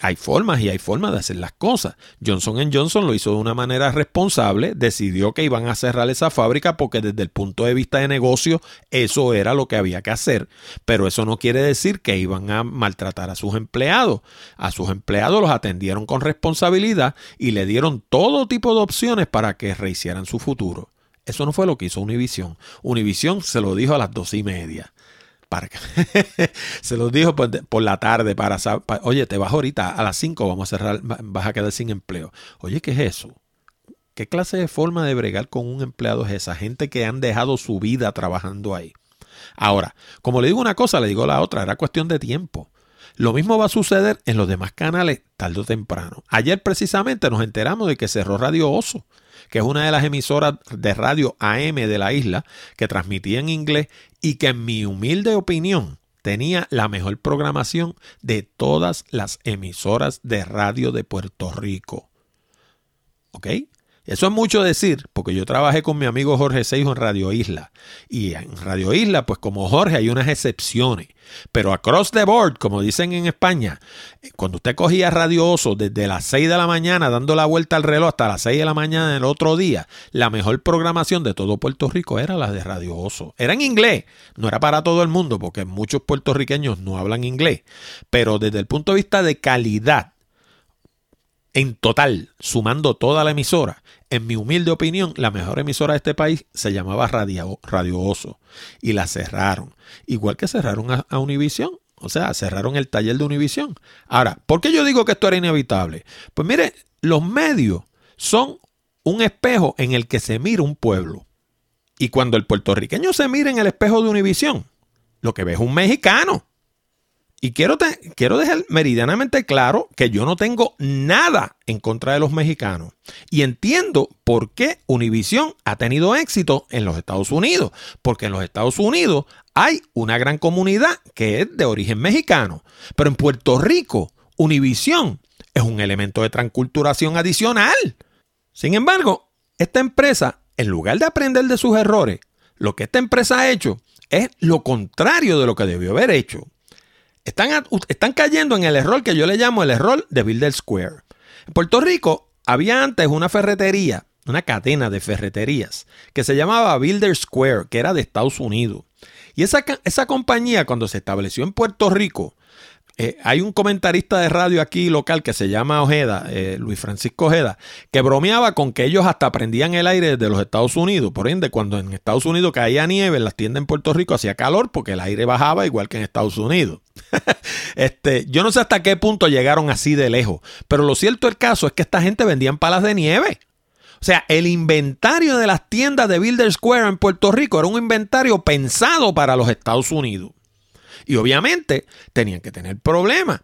hay formas y hay formas de hacer las cosas. Johnson Johnson lo hizo de una manera responsable, decidió que iban a cerrar esa fábrica porque desde el punto de vista de negocio eso era lo que había que hacer, pero eso no quiere decir que iban a maltratar a sus empleados. A sus empleados los atendieron con responsabilidad y le dieron todo tipo de opciones para que rehicieran su futuro. Eso no fue lo que hizo Univision. Univision se lo dijo a las dos y media. <laughs> se los dijo por, la tarde para, oye, te vas ahorita a las 5, vamos a cerrar, vas a quedar sin empleo. Oye, ¿qué es eso? ¿Qué clase de forma de bregar con un empleado es esa? Gente que han dejado su vida trabajando ahí. Ahora, como le digo una cosa, le digo la otra, era cuestión de tiempo. Lo mismo va a suceder en los demás canales tarde o temprano. Ayer precisamente nos enteramos de que cerró Radio Oso que es una de las emisoras de radio AM de la isla que transmitía en inglés y que en mi humilde opinión tenía la mejor programación de todas las emisoras de radio de Puerto Rico. ¿Ok? Eso es mucho decir, porque yo trabajé con mi amigo Jorge Seijo en Radio Isla. Y en Radio Isla, pues como Jorge, hay unas excepciones. Pero across the board, como dicen en España, cuando usted cogía Radio Oso desde las 6 de la mañana, dando la vuelta al reloj hasta las 6 de la mañana del otro día, la mejor programación de todo Puerto Rico era la de Radio Oso. Era en inglés, no era para todo el mundo, porque muchos puertorriqueños no hablan inglés. Pero desde el punto de vista de calidad, en total, sumando toda la emisora, en mi humilde opinión, la mejor emisora de este país se llamaba Radio, Oso y la cerraron. Igual que cerraron a, a Univisión. O sea, cerraron el taller de Univisión. Ahora, ¿por qué yo digo que esto era inevitable? Pues mire, los medios son un espejo en el que se mira un pueblo. Y cuando el puertorriqueño se mira en el espejo de Univisión, lo que ve es un mexicano. Y quiero, quiero dejar meridianamente claro que yo no tengo nada en contra de los mexicanos. Y entiendo por qué Univision ha tenido éxito en los Estados Unidos. Porque en los Estados Unidos hay una gran comunidad que es de origen mexicano. Pero en Puerto Rico, Univision es un elemento de transculturación adicional. Sin embargo, esta empresa, en lugar de aprender de sus errores, lo que esta empresa ha hecho es lo contrario de lo que debió haber hecho. Están, están cayendo en el error que yo le llamo el error de Builder Square. En Puerto Rico había antes una ferretería, una cadena de ferreterías, que se llamaba Builder Square, que era de Estados Unidos. Y esa, esa compañía, cuando se estableció en Puerto Rico, eh, hay un comentarista de radio aquí local que se llama Ojeda, eh, Luis Francisco Ojeda, que bromeaba con que ellos hasta prendían el aire desde los Estados Unidos. Por ende, cuando en Estados Unidos caía nieve, en las tiendas en Puerto Rico hacía calor porque el aire bajaba igual que en Estados Unidos. <laughs> este, yo no sé hasta qué punto llegaron así de lejos, pero lo cierto del caso es que esta gente vendía palas de nieve. O sea, el inventario de las tiendas de Builder Square en Puerto Rico era un inventario pensado para los Estados Unidos. Y obviamente tenían que tener problemas.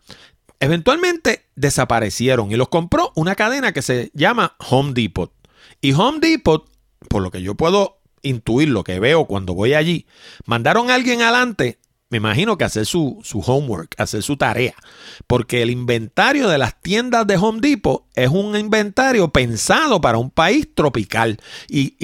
Eventualmente desaparecieron y los compró una cadena que se llama Home Depot. Y Home Depot, por lo que yo puedo intuir, lo que veo cuando voy allí, mandaron a alguien adelante me imagino que hacer su, homework, hacer su tarea. Porque el inventario de las tiendas de Home Depot es un inventario pensado para un país tropical. Y,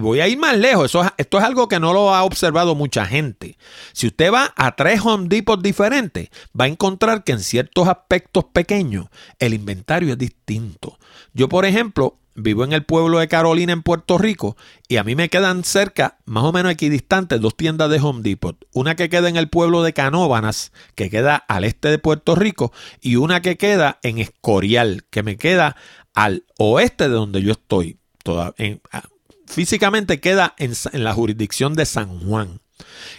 voy a ir más lejos. Eso, esto es algo que no lo ha observado mucha gente. Si usted va a tres Home Depots diferentes, va a encontrar que en ciertos aspectos pequeños el inventario es distinto. Yo, por ejemplo, vivo en el pueblo de Carolina, en Puerto Rico, y a mí me quedan cerca, más o menos equidistantes, dos tiendas de Home Depot. Una que queda en el pueblo de Canóbanas, que queda al este de Puerto Rico, y una que queda en Escorial, que me queda al oeste de donde yo estoy. Toda, físicamente queda en, la jurisdicción de San Juan.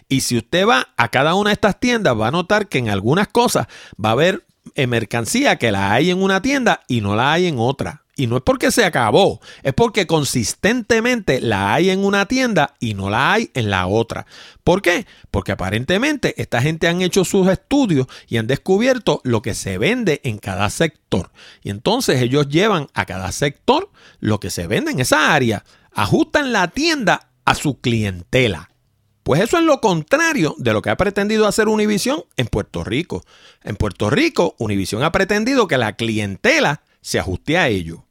Y si usted va a cada una de estas tiendas, va a notar que en algunas cosas va a haber eh, mercancía que la hay en una tienda y no la hay en otra. Y no es porque se acabó, es porque consistentemente la hay en una tienda y no la hay en la otra. ¿Por qué? Porque aparentemente esta gente han hecho sus estudios y han descubierto lo que se vende en cada sector. Y entonces ellos llevan a cada sector lo que se vende en esa área, ajustan la tienda a su clientela. Pues eso es lo contrario de lo que ha pretendido hacer Univision en Puerto Rico. En Puerto Rico, Univision ha pretendido que la clientela se ajuste a ello.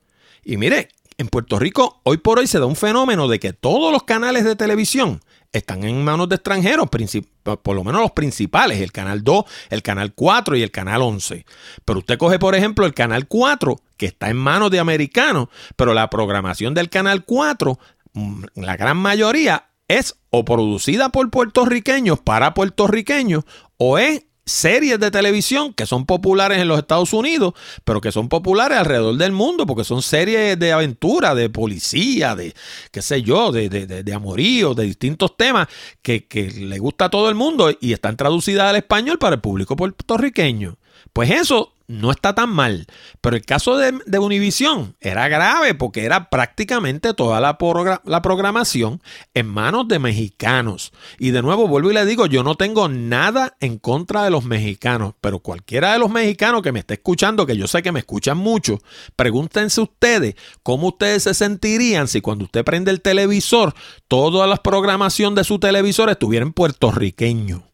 Y mire, en Puerto Rico hoy por hoy se da un fenómeno de que todos los canales de televisión están en manos de extranjeros, por lo menos los principales, el canal 2, el canal 4 y el canal 11. Pero usted coge, por ejemplo, el canal 4, que está en manos de americanos, pero la programación del canal 4, mm, la gran mayoría es o producida por puertorriqueños para puertorriqueños o es series de televisión que son populares en los Estados Unidos, pero que son populares alrededor del mundo, porque son series de aventura, de policía, de qué sé yo, de, de, de, amorío, de distintos temas que, que le gusta a todo el mundo y están traducidas al español para el público puertorriqueño. Pues eso no está tan mal. Pero el caso de, Univision era grave porque era prácticamente toda la, la, programación en manos de mexicanos. Y de nuevo vuelvo y le digo, yo no tengo nada en contra de los mexicanos, pero cualquiera de los mexicanos que me esté escuchando, que yo sé que me escuchan mucho, pregúntense ustedes cómo ustedes se sentirían si cuando usted prende el televisor, toda la programación de su televisor estuviera en puertorriqueño.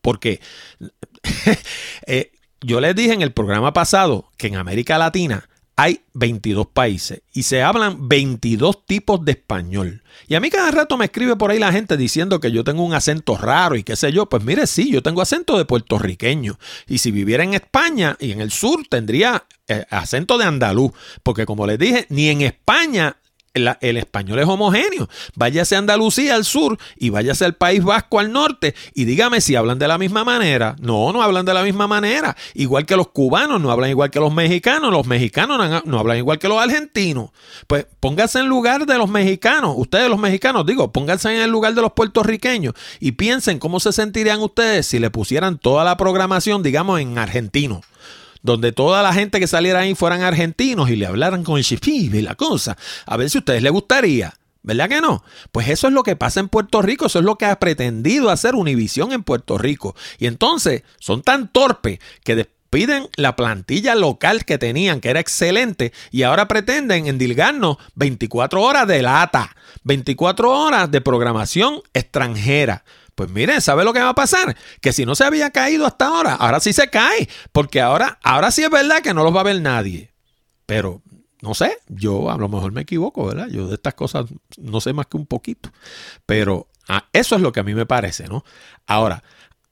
Porque <laughs> eh, yo les dije en el programa pasado que en América Latina hay 22 países y se hablan 22 tipos de español. Y a mí cada rato me escribe por ahí la gente diciendo que yo tengo un acento raro y qué sé yo. Pues mire, sí, yo tengo acento de puertorriqueño. Y si viviera en España y en el sur tendría eh, acento de andaluz. Porque como les dije, ni en España el, español es homogéneo. Váyase Andalucía al sur y váyase al País Vasco al norte y dígame si hablan de la misma manera. No, no hablan de la misma manera. Igual que los cubanos no hablan igual que los mexicanos. Los mexicanos no, hablan igual que los argentinos. Pues pónganse en lugar de los mexicanos. Ustedes los mexicanos, digo, pónganse en el lugar de los puertorriqueños y piensen cómo se sentirían ustedes si le pusieran toda la programación, digamos, en argentino donde toda la gente que saliera ahí fueran argentinos y le hablaran con el chifi y la cosa. A ver si a ustedes les gustaría. ¿Verdad que no? Pues eso es lo que pasa en Puerto Rico, eso es lo que ha pretendido hacer Univisión en Puerto Rico. Y entonces son tan torpes que despiden la plantilla local que tenían, que era excelente, y ahora pretenden endilgarnos 24 horas de lata, 24 horas de programación extranjera. Pues miren, ¿sabe lo que va a pasar? Que si no se había caído hasta ahora, ahora sí se cae, porque ahora, ahora sí es verdad que no los va a ver nadie. Pero no sé, yo a lo mejor me equivoco, ¿verdad? Yo de estas cosas no sé más que un poquito. Pero ah, eso es lo que a mí me parece, ¿no? Ahora,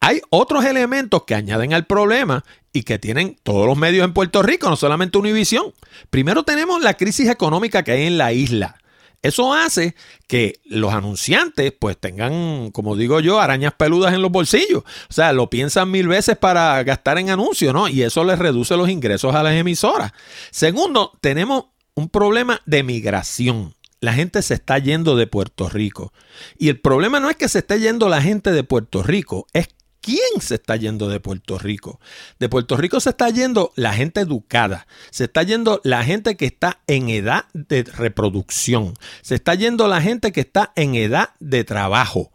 hay otros elementos que añaden al problema y que tienen todos los medios en Puerto Rico, no solamente Univisión. Primero tenemos la crisis económica que hay en la isla. Eso hace que los anunciantes pues tengan, como digo yo, arañas peludas en los bolsillos. O sea, lo piensan mil veces para gastar en anuncios, ¿no? Y eso les reduce los ingresos a las emisoras. Segundo, tenemos un problema de migración. La gente se está yendo de Puerto Rico. Y el problema no es que se esté yendo la gente de Puerto Rico, es quién se está yendo de Puerto Rico. De Puerto Rico se está yendo la gente educada, se está yendo la gente que está en edad de reproducción, se está yendo la gente que está en edad de trabajo.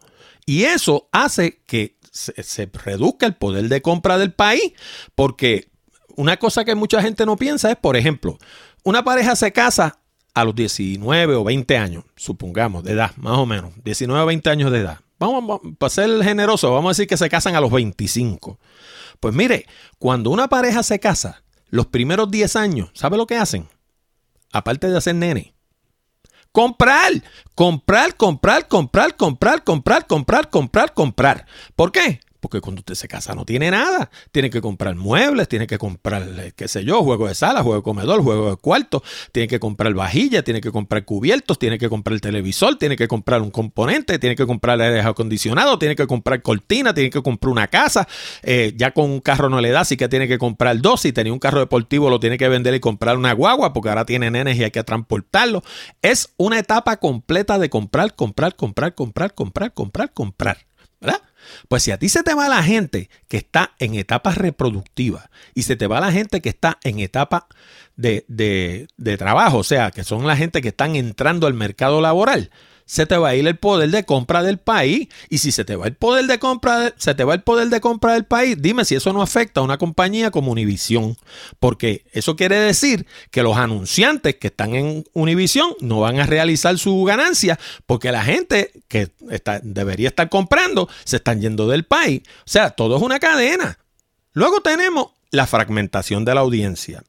Y eso hace que se, reduzca el poder de compra del país, porque una cosa que mucha gente no piensa es, por ejemplo, una pareja se casa a los 19 o 20 años, supongamos, de edad, más o menos, 19 o 20 años de edad Vamos, para ser generoso, vamos a decir que se casan a los 25. Pues mire, cuando una pareja se casa, los primeros 10 años, ¿sabe lo que hacen? Aparte de hacer nene. Comprar, comprar, comprar, comprar, comprar, comprar, comprar, comprar, comprar. ¿Por qué? Porque cuando usted se casa no tiene nada. Tiene que comprar muebles, tiene que comprar, eh, qué sé yo, juego de sala, juego de comedor, juego de cuarto, tiene que comprar vajilla, tiene que comprar cubiertos, tiene que comprar el televisor, tiene que comprar un componente, tiene que comprar aire acondicionado, tiene que comprar cortina, tiene que comprar una casa. Eh, ya con un carro no le da, así que tiene que comprar dos. Si tenía un carro deportivo, lo tiene que vender y comprar una guagua, porque ahora tiene nenes y hay que transportarlo. Es una etapa completa de comprar, comprar, comprar, comprar, comprar, comprar, comprar. ¿Verdad? Pues si a ti se te va la gente que está en etapa reproductiva y se te va la gente que está en etapa de, de, de trabajo, o sea, que son la gente que están entrando al mercado laboral, se te va a ir el poder de compra del país. Y si se te va el poder de compra, se te va el poder de compra del país, dime si eso no afecta a una compañía como Univision. Porque eso quiere decir que los anunciantes que están en Univision no van a realizar su ganancia porque la gente que debería estar comprando se están yendo del país. O sea, todo es una cadena. Luego tenemos la fragmentación de la audiencia.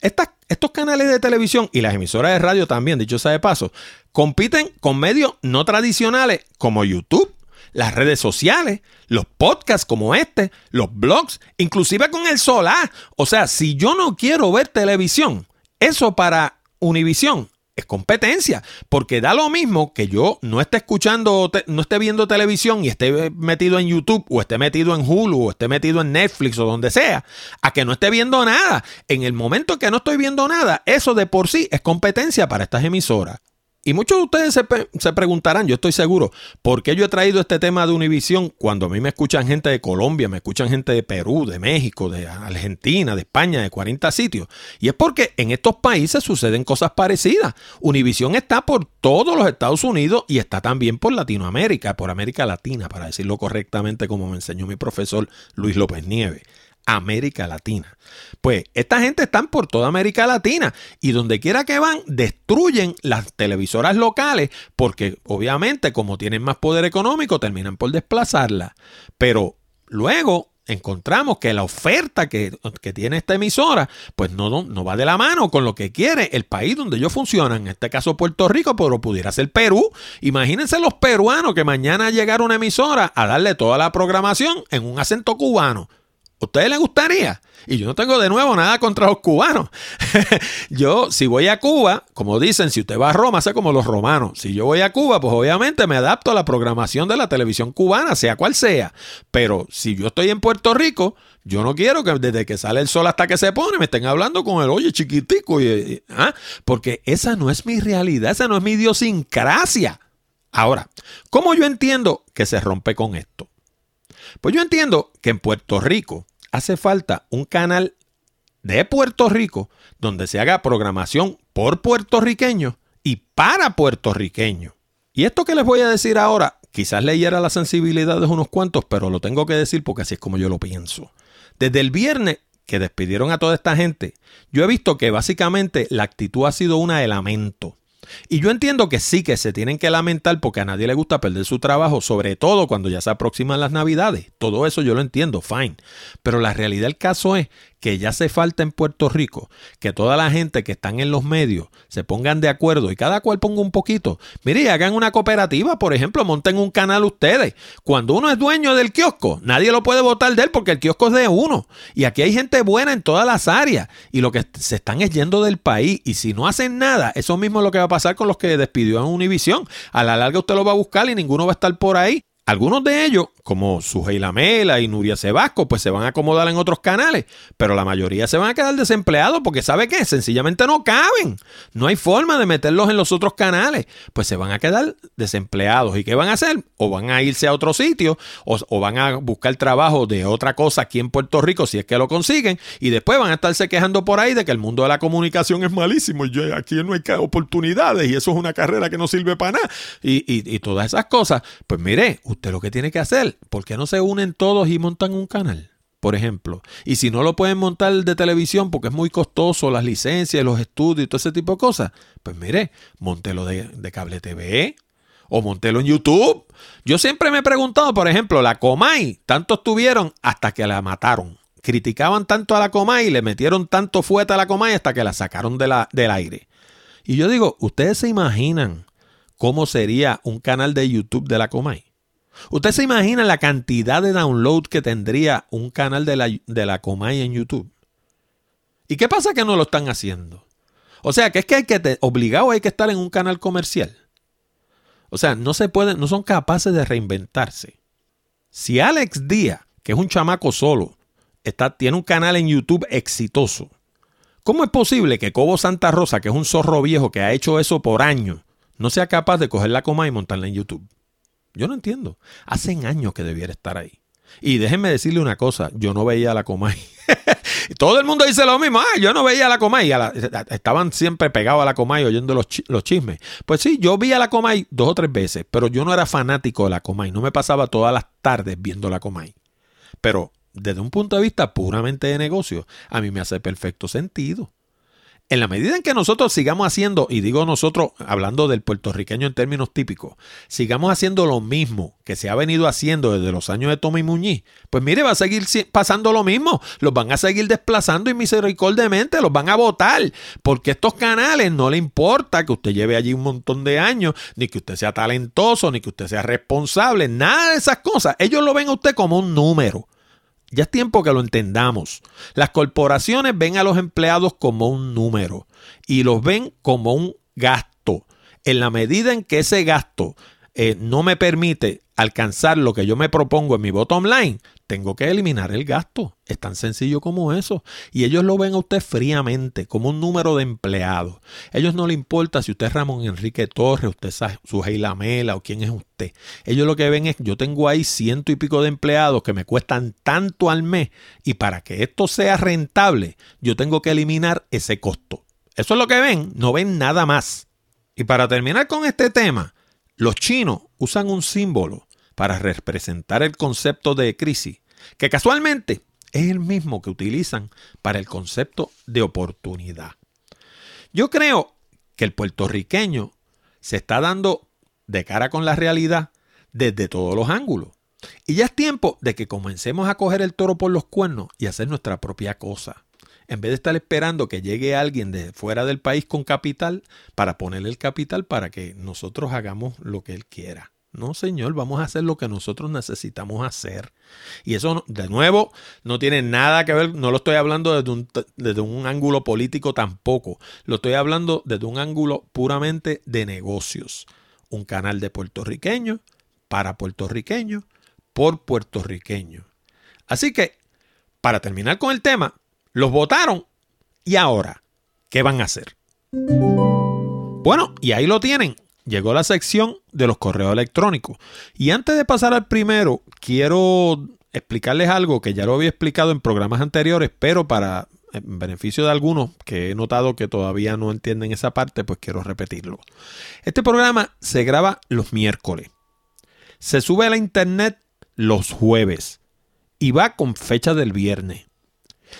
estos canales de televisión y las emisoras de radio también, dicho sea de paso, compiten con medios no tradicionales como YouTube, las redes sociales, los podcasts como este, los blogs, inclusive con el solar. O sea, si yo no quiero ver televisión, eso para Univisión es competencia, porque da lo mismo que yo no esté escuchando, no esté viendo televisión y esté metido en YouTube o esté metido en Hulu o esté metido en Netflix o donde sea, a que no esté viendo nada. En el momento que no estoy viendo nada, eso de por sí es competencia para estas emisoras. Y muchos de ustedes se, preguntarán, yo estoy seguro, ¿por qué yo he traído este tema de Univisión cuando a mí me escuchan gente de Colombia, me escuchan gente de Perú, de México, de Argentina, de España, de 40 sitios? Y es porque en estos países suceden cosas parecidas. Univisión está por todos los Estados Unidos y está también por Latinoamérica, por América Latina, para decirlo correctamente como me enseñó mi profesor Luis López Nieves. América Latina. Pues esta gente están por toda América Latina y donde quiera que van destruyen las televisoras locales porque obviamente como tienen más poder económico terminan por desplazarla. Pero luego encontramos que la oferta que, tiene esta emisora, pues no, no, va de la mano con lo que quiere el país donde ellos funcionan, en este caso Puerto Rico, pero pudiera ser Perú. Imagínense los peruanos que mañana llegaron a una emisora a darle toda la programación en un acento cubano ustedes les gustaría? Y yo no tengo de nuevo nada contra los cubanos. <laughs> yo, si voy a Cuba, como dicen, si usted va a Roma, sé como los romanos. Si yo voy a Cuba, pues obviamente me adapto a la programación de la televisión cubana, sea cual sea. Pero si yo estoy en Puerto Rico, yo no quiero que desde que sale el sol hasta que se pone me estén hablando con el oye chiquitico. ¿ah? Porque esa no es mi realidad, esa no es mi idiosincrasia. Ahora, ¿cómo yo entiendo que se rompe con esto? Pues yo entiendo que en Puerto Rico hace falta un canal de Puerto Rico donde se haga programación por puertorriqueños y para puertorriqueños. Y esto que les voy a decir ahora, quizás leyera la sensibilidad de unos cuantos, pero lo tengo que decir porque así es como yo lo pienso. Desde el viernes que despidieron a toda esta gente, yo he visto que básicamente la actitud ha sido una de lamento. Y yo entiendo que sí que se tienen que lamentar porque a nadie le gusta perder su trabajo, sobre todo cuando ya se aproximan las navidades. Todo eso yo lo entiendo, fine. Pero la realidad del caso es que ya hace falta en Puerto Rico que toda la gente que están en los medios se pongan de acuerdo y cada cual ponga un poquito. Mire, hagan una cooperativa, por ejemplo, monten un canal ustedes. Cuando uno es dueño del kiosco, nadie lo puede votar de él porque el kiosco es de uno. Y aquí hay gente buena en todas las áreas y lo que se están es yendo del país. Y si no hacen nada, eso mismo es lo que va a pasar con los que despidió en Univision. A la larga usted lo va a buscar y ninguno va a estar por ahí. Algunos de ellos, como Sujei Lamela y Nuria Sebasco, pues se van a acomodar en otros canales, pero la mayoría se van a quedar desempleados porque ¿sabe qué? Sencillamente no caben. No hay forma de meterlos en los otros canales. Pues se van a quedar desempleados. ¿Y qué van a hacer? O van a irse a otro sitio o, van a buscar trabajo de otra cosa aquí en Puerto Rico si es que lo consiguen y después van a estarse quejando por ahí de que el mundo de la comunicación es malísimo y aquí no hay oportunidades y eso es una carrera que no sirve para nada y, y todas esas cosas. Pues mire, usted lo que tiene que hacer, ¿por qué no se unen todos y montan un canal? Por ejemplo. Y si no lo pueden montar de televisión porque es muy costoso, las licencias, los estudios y todo ese tipo de cosas, pues mire, montelo de, cable TV o montelo en YouTube. Yo siempre me he preguntado, por ejemplo, la Comay, tanto estuvieron hasta que la mataron. Criticaban tanto a la Comay, le metieron tanto fuerte a la Comay hasta que la sacaron de la, del aire. Y yo digo, ¿ustedes se imaginan cómo sería un canal de YouTube de la Comay? ¿Usted se imagina la cantidad de download que tendría un canal de la, de la Comay en YouTube? ¿Y qué pasa que no lo están haciendo? O sea, que es que hay que, obligado hay que estar en un canal comercial. O sea, no se pueden, no son capaces de reinventarse. Si Alex Díaz, que es un chamaco solo, está, tiene un canal en YouTube exitoso, ¿cómo es posible que Cobo Santa Rosa, que es un zorro viejo que ha hecho eso por años, no sea capaz de coger la coma y montarla en YouTube? Yo no entiendo. Hacen años que debiera estar ahí. Y déjenme decirle una cosa, yo no veía a la Comay. <laughs> Todo el mundo dice lo mismo, ah, yo no veía a la Comay. estaban siempre pegados a la Comay oyendo los, los, chismes. Pues sí, yo vi a la Comay dos o tres veces, pero yo no era fanático de la Comay. No me pasaba todas las tardes viendo la Comay. Pero desde un punto de vista puramente de negocio, a mí me hace perfecto sentido en la medida en que nosotros sigamos haciendo, y digo nosotros hablando del puertorriqueño en términos típicos, sigamos haciendo lo mismo que se ha venido haciendo desde los años de Tommy Muñiz, pues mire, va a seguir pasando lo mismo. Los van a seguir desplazando y misericordiamente los van a votar, porque estos canales no le importa que usted lleve allí un montón de años, ni que usted sea talentoso, ni que usted sea responsable, nada de esas cosas. Ellos lo ven a usted como un número. Ya es tiempo que lo entendamos. Las corporaciones ven a los empleados como un número y los ven como un gasto. En la medida en que ese gasto eh, no me permite alcanzar lo que yo me propongo en mi bottom line, tengo que eliminar el gasto. Es tan sencillo como eso. Y ellos lo ven a usted fríamente, como un número de empleados. Ellos no le importa si usted es Ramón Enrique Torres, usted es Sujei Lamela o quién es usted. Ellos lo que ven es, yo tengo ahí ciento y pico de empleados que me cuestan tanto al mes y para que esto sea rentable, yo tengo que eliminar ese costo. Eso es lo que ven, no ven nada más. Y para terminar con este tema, los chinos usan un símbolo para representar el concepto de crisis, que casualmente es el mismo que utilizan para el concepto de oportunidad. Yo creo que el puertorriqueño se está dando de cara con la realidad desde todos los ángulos. Y ya es tiempo de que comencemos a coger el toro por los cuernos y hacer nuestra propia cosa. En vez de estar esperando que llegue alguien de fuera del país con capital para ponerle el capital para que nosotros hagamos lo que él quiera. No, señor, vamos a hacer lo que nosotros necesitamos hacer. Y eso, de nuevo, no tiene nada que ver, no lo estoy hablando desde un, desde un ángulo político tampoco. Lo estoy hablando desde un ángulo puramente de negocios. Un canal de puertorriqueños, para puertorriqueños, por puertorriqueños. Así que, para terminar con el tema, los votaron y ahora, ¿qué van a hacer? Bueno, y ahí lo tienen llegó la sección de los correos electrónicos. Y antes de pasar al primero, quiero explicarles algo que ya lo había explicado en programas anteriores, pero para en beneficio de algunos que he notado que todavía no entienden esa parte, pues quiero repetirlo. Este programa se graba los miércoles. Se sube a la internet los jueves y va con fecha del viernes.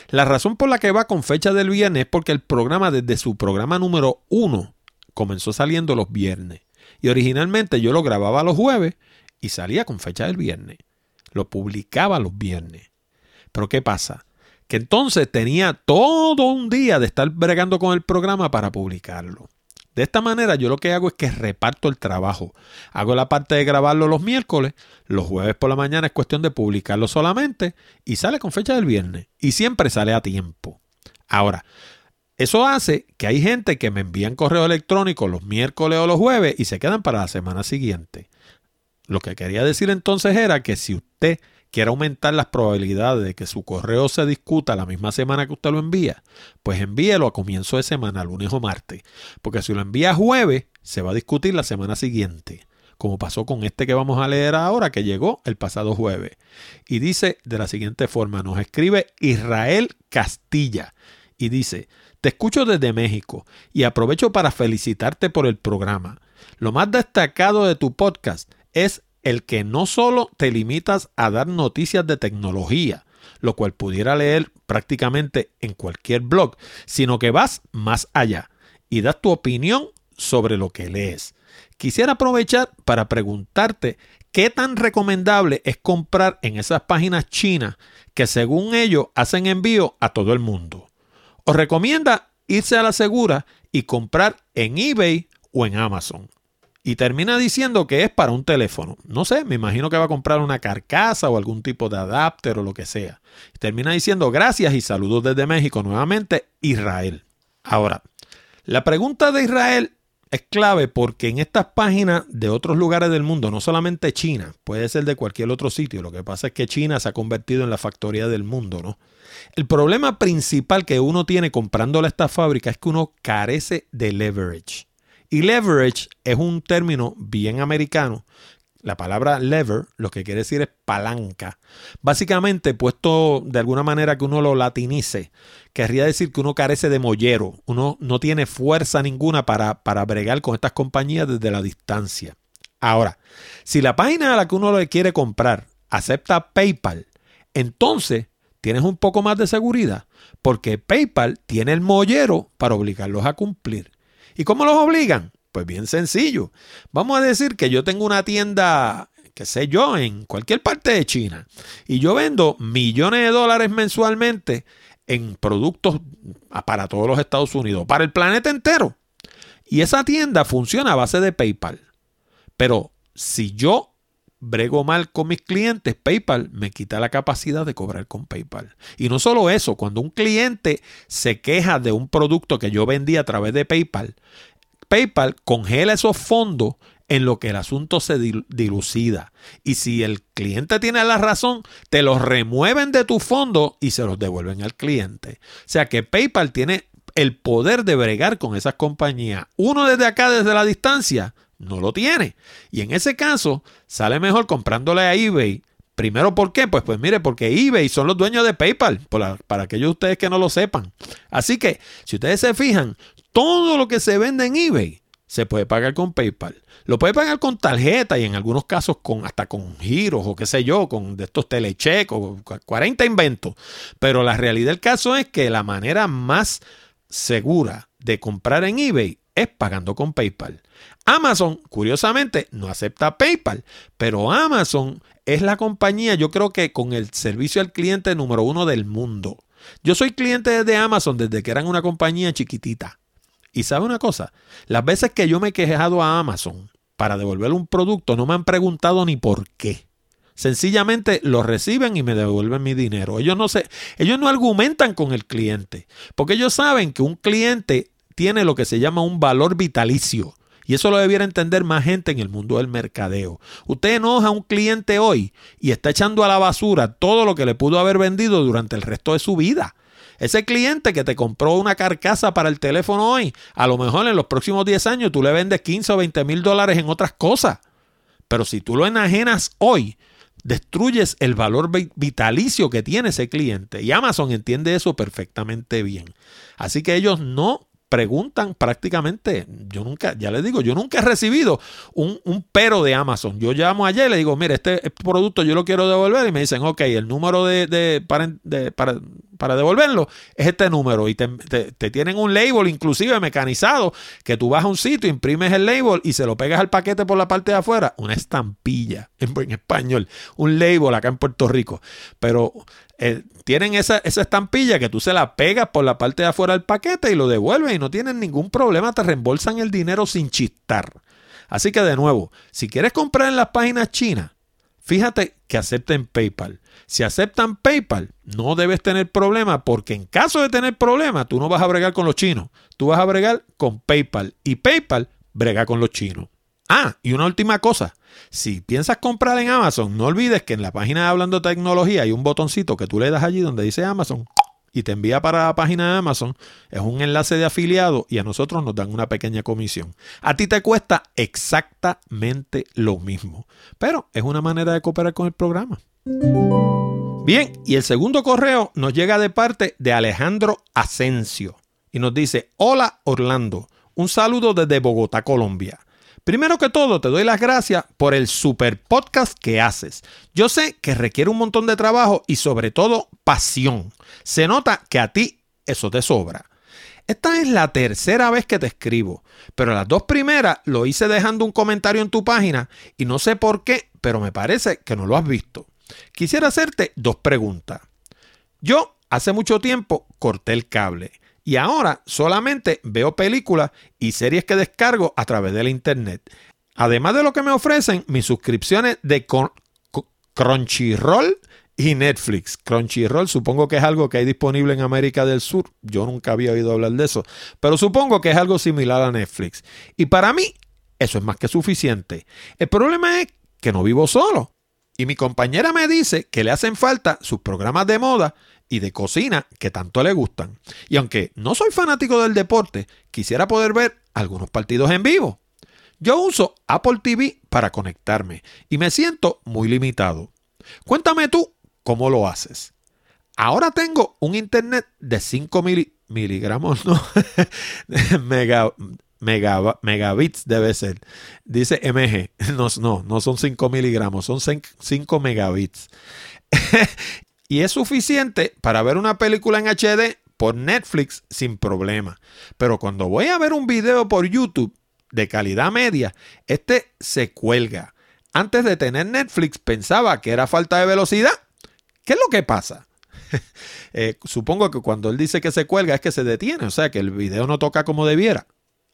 La razón por la que va con fecha del viernes es porque el programa desde su programa número uno comenzó saliendo los viernes. Y originalmente yo lo grababa los jueves y salía con fecha del viernes. Lo publicaba los viernes. Pero ¿qué pasa? Que entonces tenía todo un día de estar bregando con el programa para publicarlo. De esta manera yo lo que hago es que reparto el trabajo. Hago la parte de grabarlo los miércoles, los jueves por la mañana es cuestión de publicarlo solamente y sale con fecha del viernes. Y siempre sale a tiempo. Ahora, eso hace que hay gente que me envían correo electrónico los miércoles o los jueves y se quedan para la semana siguiente. Lo que quería decir entonces era que si usted quiere aumentar las probabilidades de que su correo se discuta la misma semana que usted lo envía, pues envíelo a comienzo de semana, lunes o martes. Porque si lo envía jueves, se va a discutir la semana siguiente. Como pasó con este que vamos a leer ahora, que llegó el pasado jueves. Y dice de la siguiente forma, nos escribe Israel Castilla. Y dice, te escucho desde México y aprovecho para felicitarte por el programa. Lo más destacado de tu podcast es el que no solo te limitas a dar noticias de tecnología, lo cual pudiera leer prácticamente en cualquier blog, sino que vas más allá y das tu opinión sobre lo que lees. Quisiera aprovechar para preguntarte qué tan recomendable es comprar en esas páginas chinas que según ellos hacen envío a todo el mundo. Os recomienda irse a la segura y comprar en eBay o en Amazon y termina diciendo que es para un teléfono. No sé, me imagino que va a comprar una carcasa o algún tipo de adapter o lo que sea. termina diciendo gracias y saludos desde México nuevamente, Israel. Ahora, la pregunta de Israel es clave porque en estas páginas de otros lugares del mundo, no solamente China, puede ser de cualquier otro sitio, lo que pasa es que China se ha convertido en la factoría del mundo, ¿no? El problema principal que uno tiene comprándole a esta fábrica es que uno carece de leverage. Y leverage es un término bien americano. La palabra lever lo que quiere decir es palanca. Básicamente, puesto de alguna manera que uno lo latinice, querría decir que uno carece de mollero, uno no tiene fuerza ninguna para, para bregar con estas compañías desde la distancia. Ahora, si la página a la que uno le quiere comprar acepta PayPal, entonces tienes un poco más de seguridad, porque PayPal tiene el mollero para obligarlos a cumplir. ¿Y cómo los obligan? Pues bien sencillo. Vamos a decir que yo tengo una tienda, qué sé yo, en cualquier parte de China y yo vendo millones de dólares mensualmente en productos para todos los Estados Unidos, para el planeta entero. Y esa tienda funciona a base de PayPal. Pero si yo brego mal con mis clientes, PayPal me quita la capacidad de cobrar con PayPal. Y no solo eso, cuando un cliente se queja de un producto que yo vendí a través de PayPal, PayPal congela esos fondos en lo que el asunto se dilucida. Y si el cliente tiene la razón, te los remueven de tu fondo y se los devuelven al cliente. O sea que PayPal tiene el poder de bregar con esas compañías. Uno desde acá, desde la distancia, no lo tiene. Y en ese caso, sale mejor comprándole a eBay. Primero, ¿por qué? Pues, pues mire, porque eBay son los dueños de PayPal, para aquellos de ustedes que no lo sepan. Así que, si ustedes se fijan, todo lo que se vende en eBay se puede pagar con PayPal. Lo puede pagar con tarjeta y en algunos casos con hasta con giros o qué sé yo, con de estos telechecos, 40 inventos. Pero la realidad del caso es que la manera más segura de comprar en eBay es pagando con PayPal. Amazon, curiosamente, no acepta PayPal, pero Amazon es la compañía, yo creo que con el servicio al cliente número uno del mundo. Yo soy cliente de Amazon desde que eran una compañía chiquitita. Y sabe una cosa, las veces que yo me he quejado a Amazon para devolver un producto no me han preguntado ni por qué. Sencillamente lo reciben y me devuelven mi dinero. Ellos no se, ellos no argumentan con el cliente, porque ellos saben que un cliente tiene lo que se llama un valor vitalicio. Y eso lo debiera entender más gente en el mundo del mercadeo. Usted enoja a un cliente hoy y está echando a la basura todo lo que le pudo haber vendido durante el resto de su vida. Ese cliente que te compró una carcasa para el teléfono hoy, a lo mejor en los próximos 10 años tú le vendes 15 o 20 mil dólares en otras cosas. Pero si tú lo enajenas hoy, destruyes el valor vitalicio que tiene ese cliente. Y Amazon entiende eso perfectamente bien. Así que ellos no preguntan prácticamente, yo nunca, ya les digo, yo nunca he recibido un, pero de Amazon. Yo llamo ayer y le digo, mire, este, producto yo lo quiero devolver y me dicen, ok, el número de, para, para, devolverlo es este número y te, tienen un label inclusive mecanizado que tú vas a un sitio, imprimes el label y se lo pegas al paquete por la parte de afuera, una estampilla <laughs> en, en español, un label acá en Puerto Rico. Pero eh, tienen esa, estampilla que tú se la pegas por la parte de afuera del paquete y lo devuelven y no tienen ningún problema, te reembolsan el dinero sin chistar. Así que de nuevo, si quieres comprar en las páginas chinas, fíjate que acepten PayPal. Si aceptan PayPal, no debes tener problema porque en caso de tener problema, tú no vas a bregar con los chinos, tú vas a bregar con PayPal y PayPal brega con los chinos. Ah, y una última cosa. Si piensas comprar en Amazon, no olvides que en la página de Hablando Tecnología hay un botoncito que tú le das allí donde dice Amazon y te envía para la página de Amazon. Es un enlace de afiliado y a nosotros nos dan una pequeña comisión. A ti te cuesta exactamente lo mismo, pero es una manera de cooperar con el programa. Bien, y el segundo correo nos llega de parte de Alejandro Asensio y nos dice, hola Orlando, un saludo desde Bogotá, Colombia. Primero que todo, te doy las gracias por el super podcast que haces. Yo sé que requiere un montón de trabajo y sobre todo pasión. Se nota que a ti eso te sobra. Esta es la tercera vez que te escribo, pero las dos primeras lo hice dejando un comentario en tu página y no sé por qué, pero me parece que no lo has visto. Quisiera hacerte dos preguntas. Yo hace mucho tiempo corté el cable y ahora solamente veo películas y series que descargo a través de internet. Además de lo que me ofrecen mis suscripciones de Crunchyroll y Netflix. Crunchyroll supongo que es algo que hay disponible en América del Sur. Yo nunca había oído hablar de eso, pero supongo que es algo similar a Netflix. Y para mí eso es más que suficiente. El problema es que no vivo solo. Y mi compañera me dice que le hacen falta sus programas de moda y de cocina que tanto le gustan. Y aunque no soy fanático del deporte, quisiera poder ver algunos partidos en vivo. Yo uso Apple TV para conectarme y me siento muy limitado. Cuéntame tú cómo lo haces. Ahora tengo un internet de 5 miligramos, <laughs> no, mega, megabits debe ser. Dice MG. <laughs> No, no, no son 5 miligramos, son 5 megabits. <laughs> y es suficiente para ver una película en HD por Netflix sin problema. Pero cuando voy a ver un video por YouTube de calidad media, este se cuelga. Antes de tener Netflix pensaba que era falta de velocidad. ¿Qué es lo que pasa? <laughs> Eh, supongo que cuando él dice que se cuelga es que se detiene, o sea que el video no toca como debiera.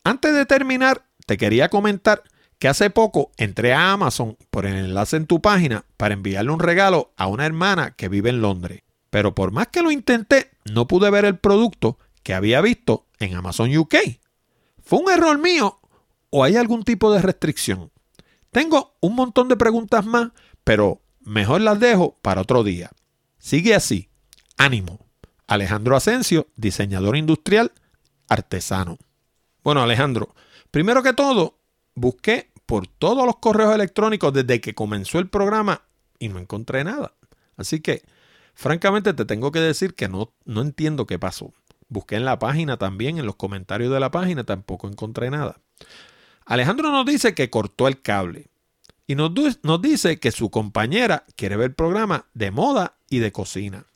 Antes de terminar, te quería comentar que hace poco entré a Amazon por el enlace en tu página para enviarle un regalo a una hermana que vive en Londres. Pero por más que lo intenté, no pude ver el producto que había visto en Amazon UK. ¿Fue un error mío o hay algún tipo de restricción? Tengo un montón de preguntas más, pero mejor las dejo para otro día. Sigue así. Ánimo. Alejandro Asensio, diseñador industrial, artesano. Bueno, Alejandro, primero que todo, busqué por todos los correos electrónicos desde que comenzó el programa y no encontré nada. Así que, francamente, te tengo que decir que no, no entiendo qué pasó. Busqué en la página también, en los comentarios de la página, tampoco encontré nada. Alejandro nos dice que cortó el cable y nos, nos dice que su compañera quiere ver el programa de moda y de cocina.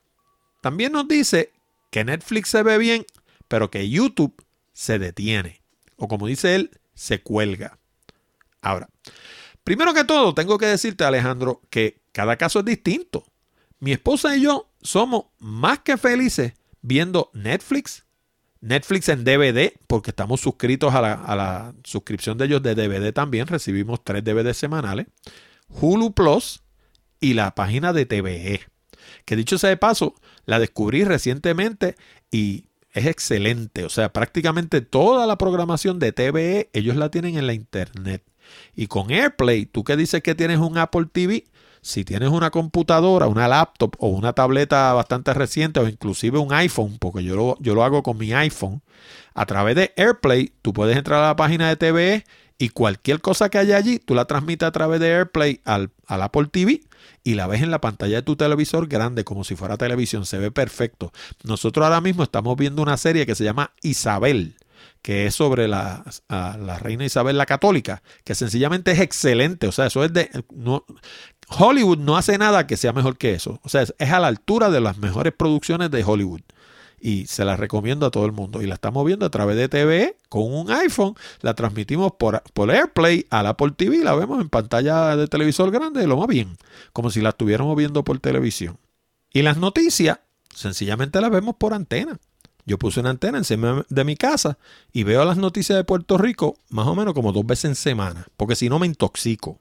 También nos dice que Netflix se ve bien, pero que YouTube se detiene. O como dice él, se cuelga. Ahora, primero que todo, tengo que decirte, Alejandro, que cada caso es distinto. Mi esposa y yo somos más que felices viendo Netflix, Netflix en DVD, porque estamos suscritos a la, suscripción de ellos de DVD también, recibimos tres DVD semanales, Hulu Plus y la página de TVE, que dicho sea de paso, la descubrí recientemente y es excelente. O sea, prácticamente toda la programación de TVE ellos la tienen en la internet. Y con AirPlay, tú que dices que tienes un Apple TV, si tienes una computadora, una laptop o una tableta bastante reciente o inclusive un iPhone, porque yo lo, yo lo hago con mi iPhone, a través de AirPlay tú puedes entrar a la página de TVE y cualquier cosa que haya allí, tú la transmites a través de AirPlay al, al, Apple TV y la ves en la pantalla de tu televisor grande, como si fuera televisión. Se ve perfecto. Nosotros ahora mismo estamos viendo una serie que se llama Isabel, que es sobre la, la reina Isabel la católica, que sencillamente es excelente. O sea, eso es de. No, Hollywood no hace nada que sea mejor que eso. O sea, es, a la altura de las mejores producciones de Hollywood y se la recomiendo a todo el mundo. Y la estamos viendo a través de TV con un iPhone, la transmitimos por, por AirPlay a la Apple TV, la vemos en pantalla de televisor grande, lo más bien, como si la estuviéramos viendo por televisión. Y las noticias, sencillamente las vemos por antena. Yo puse una antena encima de mi casa y veo las noticias de Puerto Rico más o menos como dos veces en semana, porque si no me intoxico.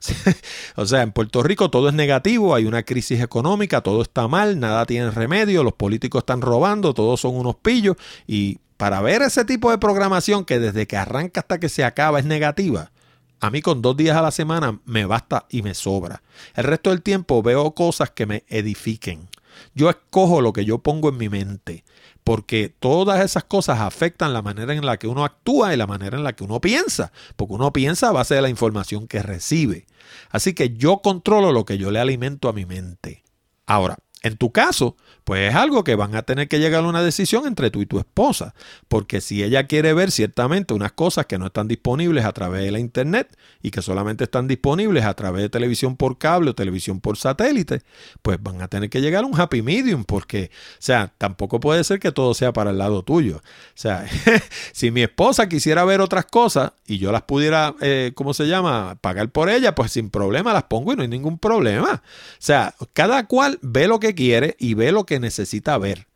<laughs> o sea, en Puerto Rico todo es negativo, hay una crisis económica, todo está mal, nada tiene remedio, los políticos están robando, todos son unos pillos y para ver ese tipo de programación que desde que arranca hasta que se acaba es negativa, a mí con dos días a la semana me basta y me sobra. El resto del tiempo veo cosas que me edifiquen. Yo escojo lo que yo pongo en mi mente porque todas esas cosas afectan la manera en la que uno actúa y la manera en la que uno piensa, porque uno piensa a base de la información que recibe. Así que yo controlo lo que yo le alimento a mi mente. Ahora, en tu caso, pues es algo que van a tener que llegar a una decisión entre tú y tu esposa, porque si ella quiere ver ciertamente unas cosas que no están disponibles a través de la internet y que solamente están disponibles a través de televisión por cable o televisión por satélite, pues van a tener que llegar a un happy medium, porque, o sea, tampoco puede ser que todo sea para el lado tuyo. O sea, <laughs> si mi esposa quisiera ver otras cosas y yo las pudiera, eh, ¿cómo se llama?, pagar por ella, pues sin problema las pongo y no hay ningún problema. O sea, cada cual ve lo que quiere y ve lo que necesita ver.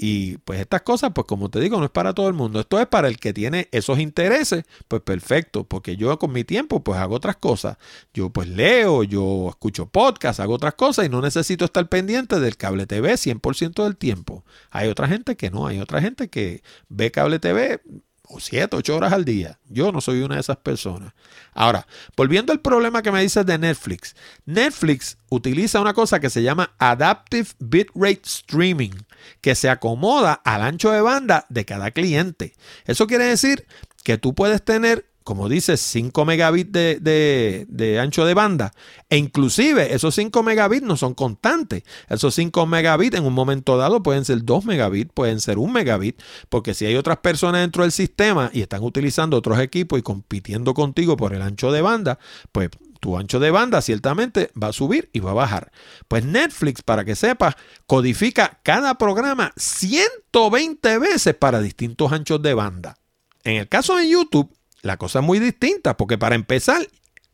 Y pues estas cosas, pues como te digo, no es para todo el mundo. Esto es para el que tiene esos intereses, pues perfecto, porque yo con mi tiempo pues hago otras cosas. Yo pues leo, yo escucho podcast, hago otras cosas y no necesito estar pendiente del cable TV 100% del tiempo. Hay otra gente que no, hay otra gente que ve cable TV o siete, ocho horas al día. Yo no soy una de esas personas. Ahora, volviendo al problema que me dices de Netflix. Netflix utiliza una cosa que se llama Adaptive Bitrate Streaming, que se acomoda al ancho de banda de cada cliente. Eso quiere decir que tú puedes tener como dice, 5 megabits de, ancho de banda. E inclusive esos 5 megabits no son constantes. Esos 5 megabits en un momento dado pueden ser 2 megabits, pueden ser 1 megabit, porque si hay otras personas dentro del sistema y están utilizando otros equipos y compitiendo contigo por el ancho de banda, pues tu ancho de banda ciertamente va a subir y va a bajar. Pues Netflix, para que sepas, codifica cada programa 120 veces para distintos anchos de banda. En el caso de YouTube, la cosa es muy distinta, porque para empezar,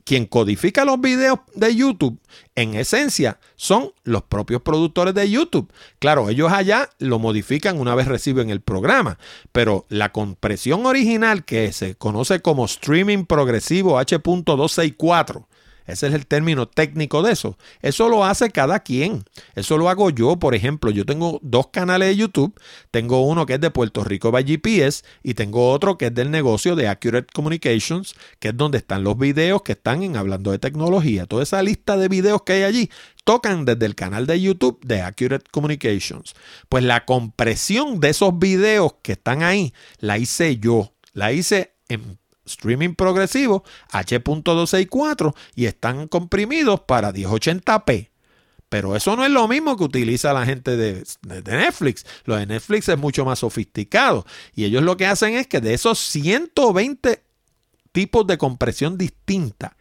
quien codifica los videos de YouTube, en esencia, son los propios productores de YouTube. Claro, ellos allá lo modifican una vez reciben el programa, pero la compresión original que se conoce como streaming progresivo H.264 ese es el término técnico de eso. Eso lo hace cada quien. Eso lo hago yo, por ejemplo. Yo tengo dos canales de YouTube. Tengo uno que es de Puerto Rico by GPS y tengo otro que es del negocio de Accurate Communications, que es donde están los videos que están en Hablando de Tecnología. Toda esa lista de videos que hay allí tocan desde el canal de YouTube de Accurate Communications. Pues la compresión de esos videos que están ahí la hice yo. La hice en streaming progresivo H.264 y están comprimidos para 1080p. Pero eso no es lo mismo que utiliza la gente de, Netflix. Lo de Netflix es mucho más sofisticado. Y ellos lo que hacen es que de esos 120 tipos de compresión distinta,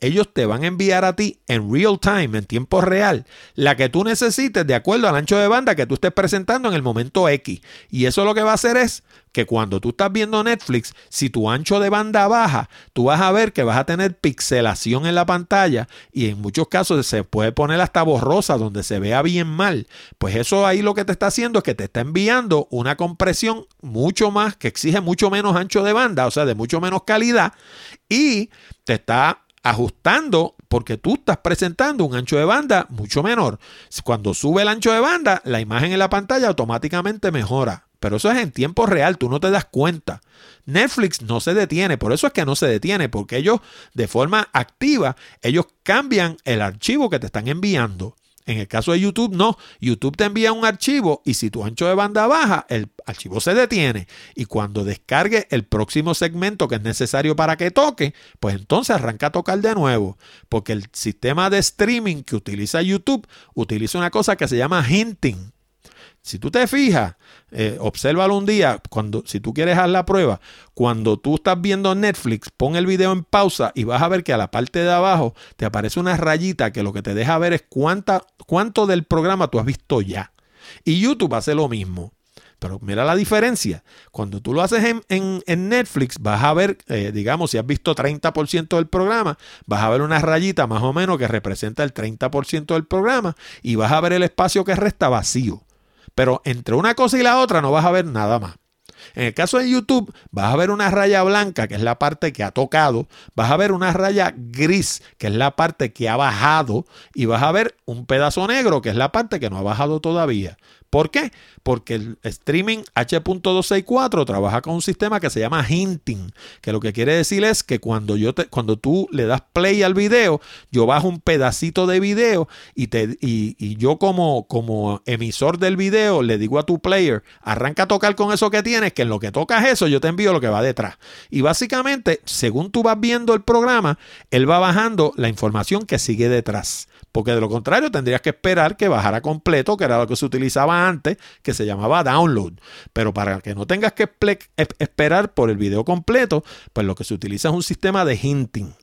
ellos te van a enviar a ti en real time, en tiempo real, la que tú necesites de acuerdo al ancho de banda que tú estés presentando en el momento X. Y eso lo que va a hacer es que cuando tú estás viendo Netflix, si tu ancho de banda baja, tú vas a ver que vas a tener pixelación en la pantalla y en muchos casos se puede poner hasta borrosa donde se vea bien mal. Pues eso ahí lo que te está haciendo es que te está enviando una compresión mucho más, que exige mucho menos ancho de banda, o sea, de mucho menos calidad y te está ajustando porque tú estás presentando un ancho de banda mucho menor. Cuando sube el ancho de banda, la imagen en la pantalla automáticamente mejora. Pero eso es en tiempo real, tú no te das cuenta. Netflix no se detiene, por eso es que no se detiene, porque ellos de forma activa, ellos cambian el archivo que te están enviando. En el caso de YouTube, no. YouTube te envía un archivo y si tu ancho de banda baja, el archivo se detiene. Y cuando descargue el próximo segmento que es necesario para que toque, pues entonces arranca a tocar de nuevo. Porque el sistema de streaming que utiliza YouTube utiliza una cosa que se llama hinting. Si tú te fijas, eh, un día, cuando, si tú quieres hacer la prueba, cuando tú estás viendo Netflix, pon el video en pausa y vas a ver que a la parte de abajo te aparece una rayita que lo que te deja ver es cuánta, cuánto del programa tú has visto ya. Y YouTube hace lo mismo. Pero mira la diferencia. Cuando tú lo haces en, Netflix, vas a ver, eh, digamos, si has visto 30% del programa, vas a ver una rayita más o menos que representa el 30% del programa y vas a ver el espacio que resta vacío. Pero entre una cosa y la otra no vas a ver nada más. En el caso de YouTube, vas a ver una raya blanca, que es la parte que ha tocado, vas a ver una raya gris, que es la parte que ha bajado, y vas a ver un pedazo negro, que es la parte que no ha bajado todavía. ¿Por qué? Porque el streaming H.264 trabaja con un sistema que se llama hinting, que lo que quiere decir es que cuando, yo te, cuando tú le das play al video, yo bajo un pedacito de video y, te, y, yo como, como emisor del video le digo a tu player, arranca a tocar con eso que tienes, que en lo que tocas eso yo te envío lo que va detrás. Y básicamente, según tú vas viendo el programa, él va bajando la información que sigue detrás. Porque de lo contrario tendrías que esperar que bajara completo, que era lo que se utilizaba antes, que se llamaba download. Pero para que no tengas que esperar por el video completo, pues lo que se utiliza es un sistema de hinting.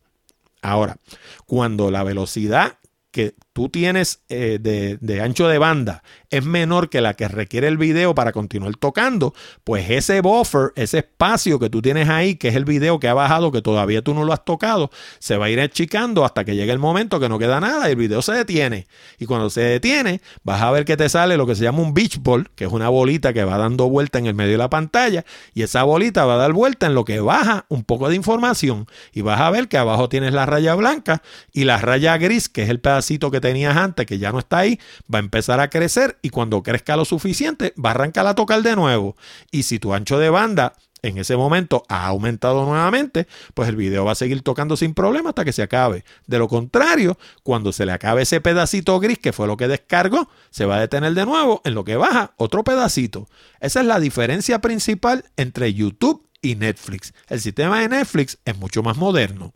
Ahora, cuando la velocidad que tú tienes eh, de, ancho de banda es menor que la que requiere el video para continuar tocando, pues ese buffer, ese espacio que tú tienes ahí, que es el video que ha bajado, que todavía tú no lo has tocado, se va a ir achicando hasta que llegue el momento que no queda nada y el video se detiene. Y cuando se detiene, vas a ver que te sale lo que se llama un beach ball, que es una bolita que va dando vuelta en el medio de la pantalla, y esa bolita va a dar vuelta en lo que baja un poco de información. Y vas a ver que abajo tienes la raya blanca y la raya gris, que es el pedacito que tenías antes, que ya no está ahí, va a empezar a crecer y cuando crezca lo suficiente, va a arrancar a tocar de nuevo. Y si tu ancho de banda en ese momento ha aumentado nuevamente, pues el video va a seguir tocando sin problema hasta que se acabe. De lo contrario, cuando se le acabe ese pedacito gris que fue lo que descargó, se va a detener de nuevo en lo que baja otro pedacito. Esa es la diferencia principal entre YouTube y Netflix. El sistema de Netflix es mucho más moderno.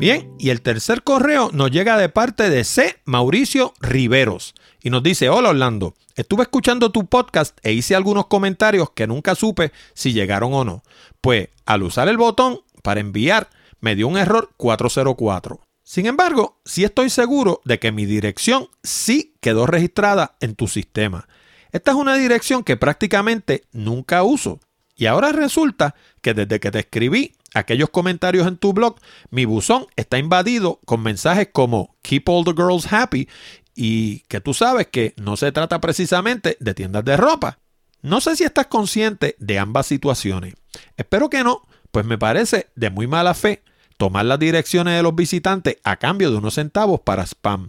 Bien, y el tercer correo nos llega de parte de C. Mauricio Riveros y nos dice, hola Orlando, estuve escuchando tu podcast e hice algunos comentarios que nunca supe si llegaron o no. Pues al usar el botón para enviar me dio un error 404. Sin embargo, sí estoy seguro de que mi dirección sí quedó registrada en tu sistema. Esta es una dirección que prácticamente nunca uso. Y ahora resulta que desde que te escribí aquellos comentarios en tu blog, mi buzón está invadido con mensajes como Keep all the girls happy y que tú sabes que no se trata precisamente de tiendas de ropa. No sé si estás consciente de ambas situaciones. Espero que no, pues me parece de muy mala fe tomar las direcciones de los visitantes a cambio de unos centavos para spam.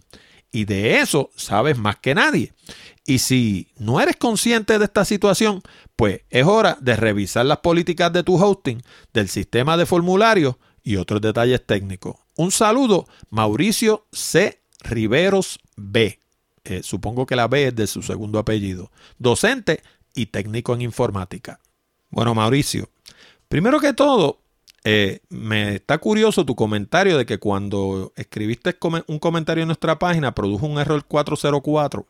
Y de eso sabes más que nadie. Y si no eres consciente de esta situación, pues es hora de revisar las políticas de tu hosting, del sistema de formulario y otros detalles técnicos. Un saludo, Mauricio C. Riveros B. Eh, supongo que la B es de su segundo apellido. Docente y técnico en informática. Bueno, Mauricio, primero que todo, eh, me está curioso tu comentario de que cuando escribiste un comentario en nuestra página produjo un error 404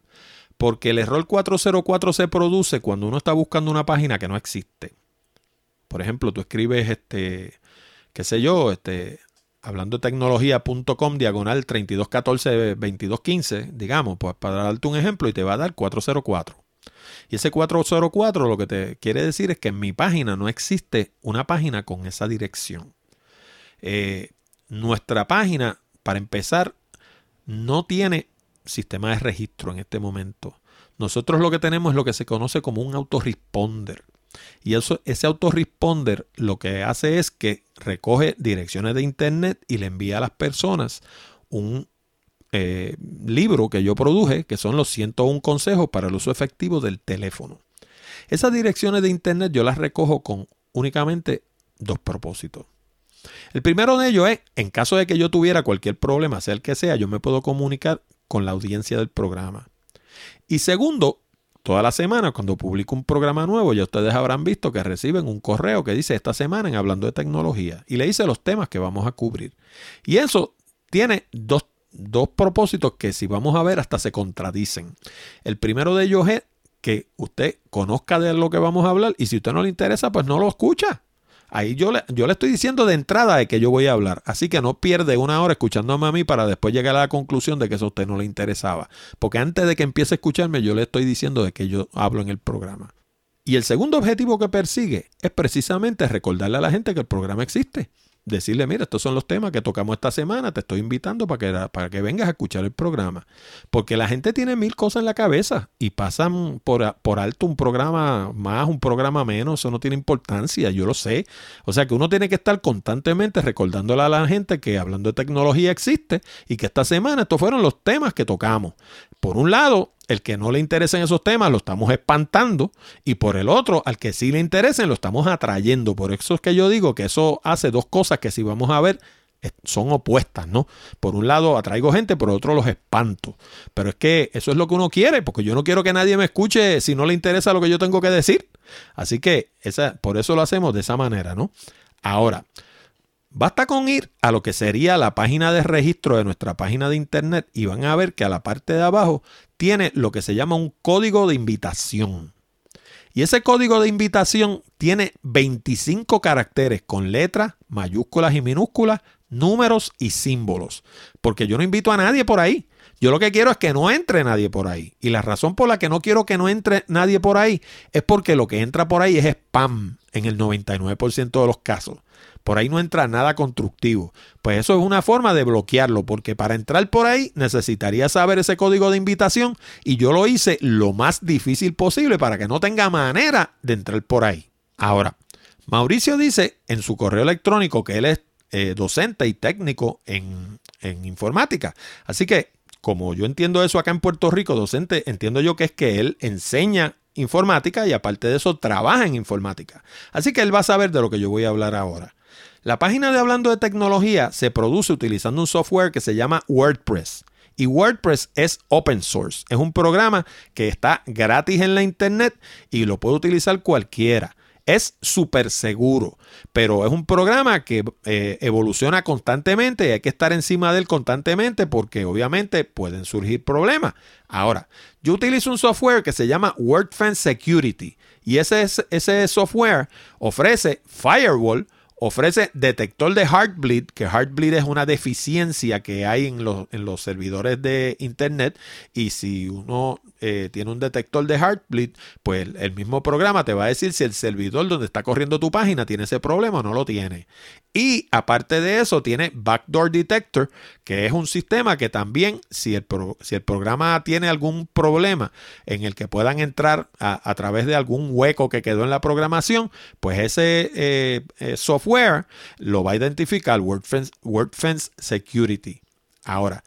porque el error 404 se produce cuando uno está buscando una página que no existe. Por ejemplo, tú escribes, este, qué sé yo, este, hablando de tecnología.com, diagonal 3214 2215, digamos, pues para darte un ejemplo, y te va a dar 404. Y ese 404 lo que te quiere decir es que en mi página no existe una página con esa dirección. Eh, nuestra página, para empezar, no tiene sistema de registro en este momento. Nosotros lo que tenemos es lo que se conoce como un autoresponder. Y eso, ese autoresponder lo que hace es que recoge direcciones de internet y le envía a las personas un eh, libro que yo produje, que son los 101 consejos para el uso efectivo del teléfono. Esas direcciones de internet yo las recojo con únicamente dos propósitos. El primero de ellos es, en caso de que yo tuviera cualquier problema, sea el que sea, yo me puedo comunicar con la audiencia del programa. Y segundo, toda la semana cuando publico un programa nuevo, ya ustedes habrán visto que reciben un correo que dice esta semana en Hablando de Tecnología y le dice los temas que vamos a cubrir. Y eso tiene dos, dos propósitos que si vamos a ver hasta se contradicen. El primero de ellos es que usted conozca de lo que vamos a hablar y si a usted no le interesa, pues no lo escucha. Ahí yo le, yo le estoy diciendo de entrada de que yo voy a hablar. Así que no pierde una hora escuchándome a mí para después llegar a la conclusión de que eso a usted no le interesaba. Porque antes de que empiece a escucharme, yo le estoy diciendo de que yo hablo en el programa. Y el segundo objetivo que persigue es precisamente recordarle a la gente que el programa existe decirle, mira, estos son los temas que tocamos esta semana, te estoy invitando para que, para que vengas a escuchar el programa. Porque la gente tiene mil cosas en la cabeza y pasan por, por alto un programa más, un programa menos, eso no tiene importancia, yo lo sé. O sea que uno tiene que estar constantemente recordándole a la gente que hablando de tecnología existe y que esta semana estos fueron los temas que tocamos. Por un lado, el que no le interesen esos temas lo estamos espantando y por el otro, al que sí le interesen, lo estamos atrayendo. Por eso es que yo digo que eso hace dos cosas que si vamos a ver son opuestas, ¿no? Por un lado atraigo gente, por otro los espanto. Pero es que eso es lo que uno quiere, porque yo no quiero que nadie me escuche si no le interesa lo que yo tengo que decir. Así que esa, por eso lo hacemos de esa manera, ¿no? Ahora, Basta con ir a lo que sería la página de registro de nuestra página de internet y van a ver que a la parte de abajo tiene lo que se llama un código de invitación. Y ese código de invitación tiene 25 caracteres con letras, mayúsculas y minúsculas, números y símbolos. Porque yo no invito a nadie por ahí. Yo lo que quiero es que no entre nadie por ahí. Y la razón por la que no quiero que no entre nadie por ahí es porque lo que entra por ahí es spam en el 99% de los casos. Por ahí no entra nada constructivo. Pues eso es una forma de bloquearlo, porque para entrar por ahí necesitaría saber ese código de invitación y yo lo hice lo más difícil posible para que no tenga manera de entrar por ahí. Ahora, Mauricio dice en su correo electrónico que él es eh, docente y técnico en, en informática. Así que, como yo entiendo eso acá en Puerto Rico, docente, entiendo yo que es que él enseña informática y aparte de eso trabaja en informática. Así que él va a saber de lo que yo voy a hablar ahora. La página de Hablando de Tecnología se produce utilizando un software que se llama WordPress. Y WordPress es open source. Es un programa que está gratis en la internet y lo puede utilizar cualquiera. Es súper seguro, pero es un programa que eh, evoluciona constantemente y hay que estar encima de él constantemente porque obviamente pueden surgir problemas. Ahora, yo utilizo un software que se llama WordFence Security y ese, ese software ofrece firewall ofrece detector de Heartbleed, que Heartbleed es una deficiencia que hay en los, en los servidores de Internet y si uno eh, tiene un detector de Heartbleed, pues el mismo programa te va a decir si el servidor donde está corriendo tu página tiene ese problema o no lo tiene. Y aparte de eso, tiene Backdoor Detector, que es un sistema que también, si el, si el programa tiene algún problema en el que puedan entrar a, través de algún hueco que quedó en la programación, pues ese eh, eh, software lo va a identificar WordFence, WordFence Security. Ahora,